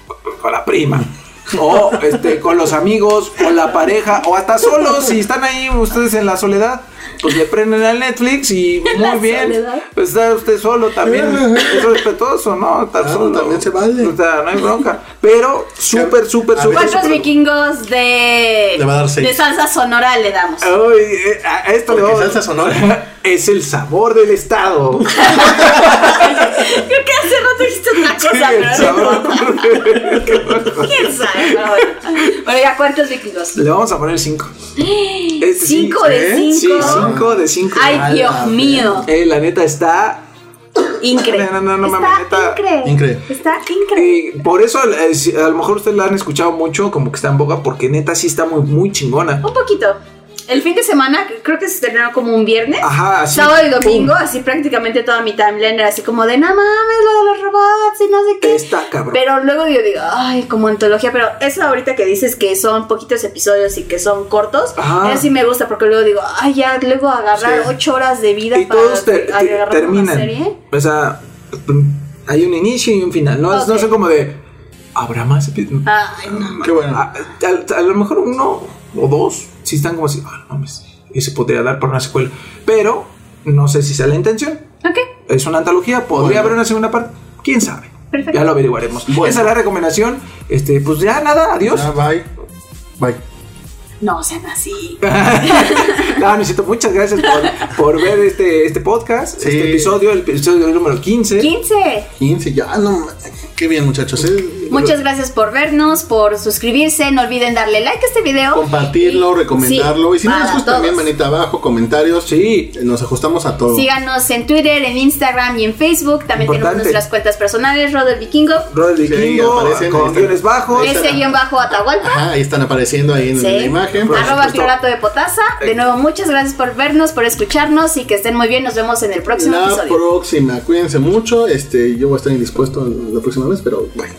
con la prima. O este, con los amigos, con la pareja, o hasta solos, si están ahí ustedes en la soledad, pues le prenden al Netflix y la muy bien. soledad. Pues está usted solo también. Es respetuoso, ¿no? Estar Claro, solo. también se vale. O sea, no hay bronca. Pero súper, súper, súper. ¿Cuántos súper- vikingos de, Le va a dar seis. de salsa sonora le damos? Ay, eh, a esto le Porque vamos- salsa sonora. Es el sabor del estado. Creo que hace rato dijiste otra cosa, Sí, el pero sabor. quién sabe. Pero bueno. Bueno, ya, ¿cuántos vikingos? Le vamos a poner 5. Cinco de Sí, cinco. 5 de 5. Ay, Dios mío. Eh, la neta está Increíble. No, no, no, Está mames, neta. increíble. Está increíble. Eh, por eso eh, si- a lo mejor ustedes la han escuchado mucho, como que está en boca, porque neta sí está muy, muy chingona. Un poquito. El fin de semana, creo que se estrenó como un viernes. Ajá, así. Sábado y domingo, pum. así prácticamente toda mi timeline era así como de, no mames, lo de los robots y no sé qué. Está cabrón. Pero luego yo digo, ay, como antología, pero eso ahorita que dices que son poquitos episodios y que son cortos, Ajá. eso sí me gusta porque luego digo, ay, ya luego agarrar Sí. ocho horas de vida y para todos te- te- agarrar una terminan. serie. O sea, hay un inicio y un final. No, es- no sé como de. ¿Habrá más episodios? Ay, no. Qué bueno. A, a- a lo mejor uno o dos sí están como así, ah, no mames, y se podría dar por una secuela. Pero no sé si sea la intención. Ok. Es una antología, podría Bueno. haber una segunda parte. ¿Quién sabe? Perfecto. Ya lo averiguaremos. Bueno. Esa es la recomendación. Este, pues ya nada, adiós. Ya, bye. Bye. No sean así. no, Luisito, muchas gracias por, por ver este, este podcast, Sí. este episodio, el episodio número 15. 15. 15, ya, no. Qué bien, muchachos. ¿eh? Muchas gracias por vernos, por suscribirse. No olviden darle like a este video. Compartirlo, Y- recomendarlo. sí, y si no les gusta, también manita abajo, comentarios. Sí. Nos ajustamos a todo. Síganos en Twitter, en Instagram y en Facebook. También tenemos Importante. nuestras cuentas personales, Rodel Vikingo, Roder Vikingo, aparecen, ahí con guiones bajos. Ese guion bajo Atahualpa. Ajá, ahí están apareciendo ahí en Sí. la imagen. Arroba. Clorato de Potasa. De nuevo, muchas gracias por vernos, por escucharnos y que estén muy bien. Nos vemos en el próximo La episodio. próxima, cuídense mucho. Este, yo voy a estar indispuesto la próxima vez, pero bueno.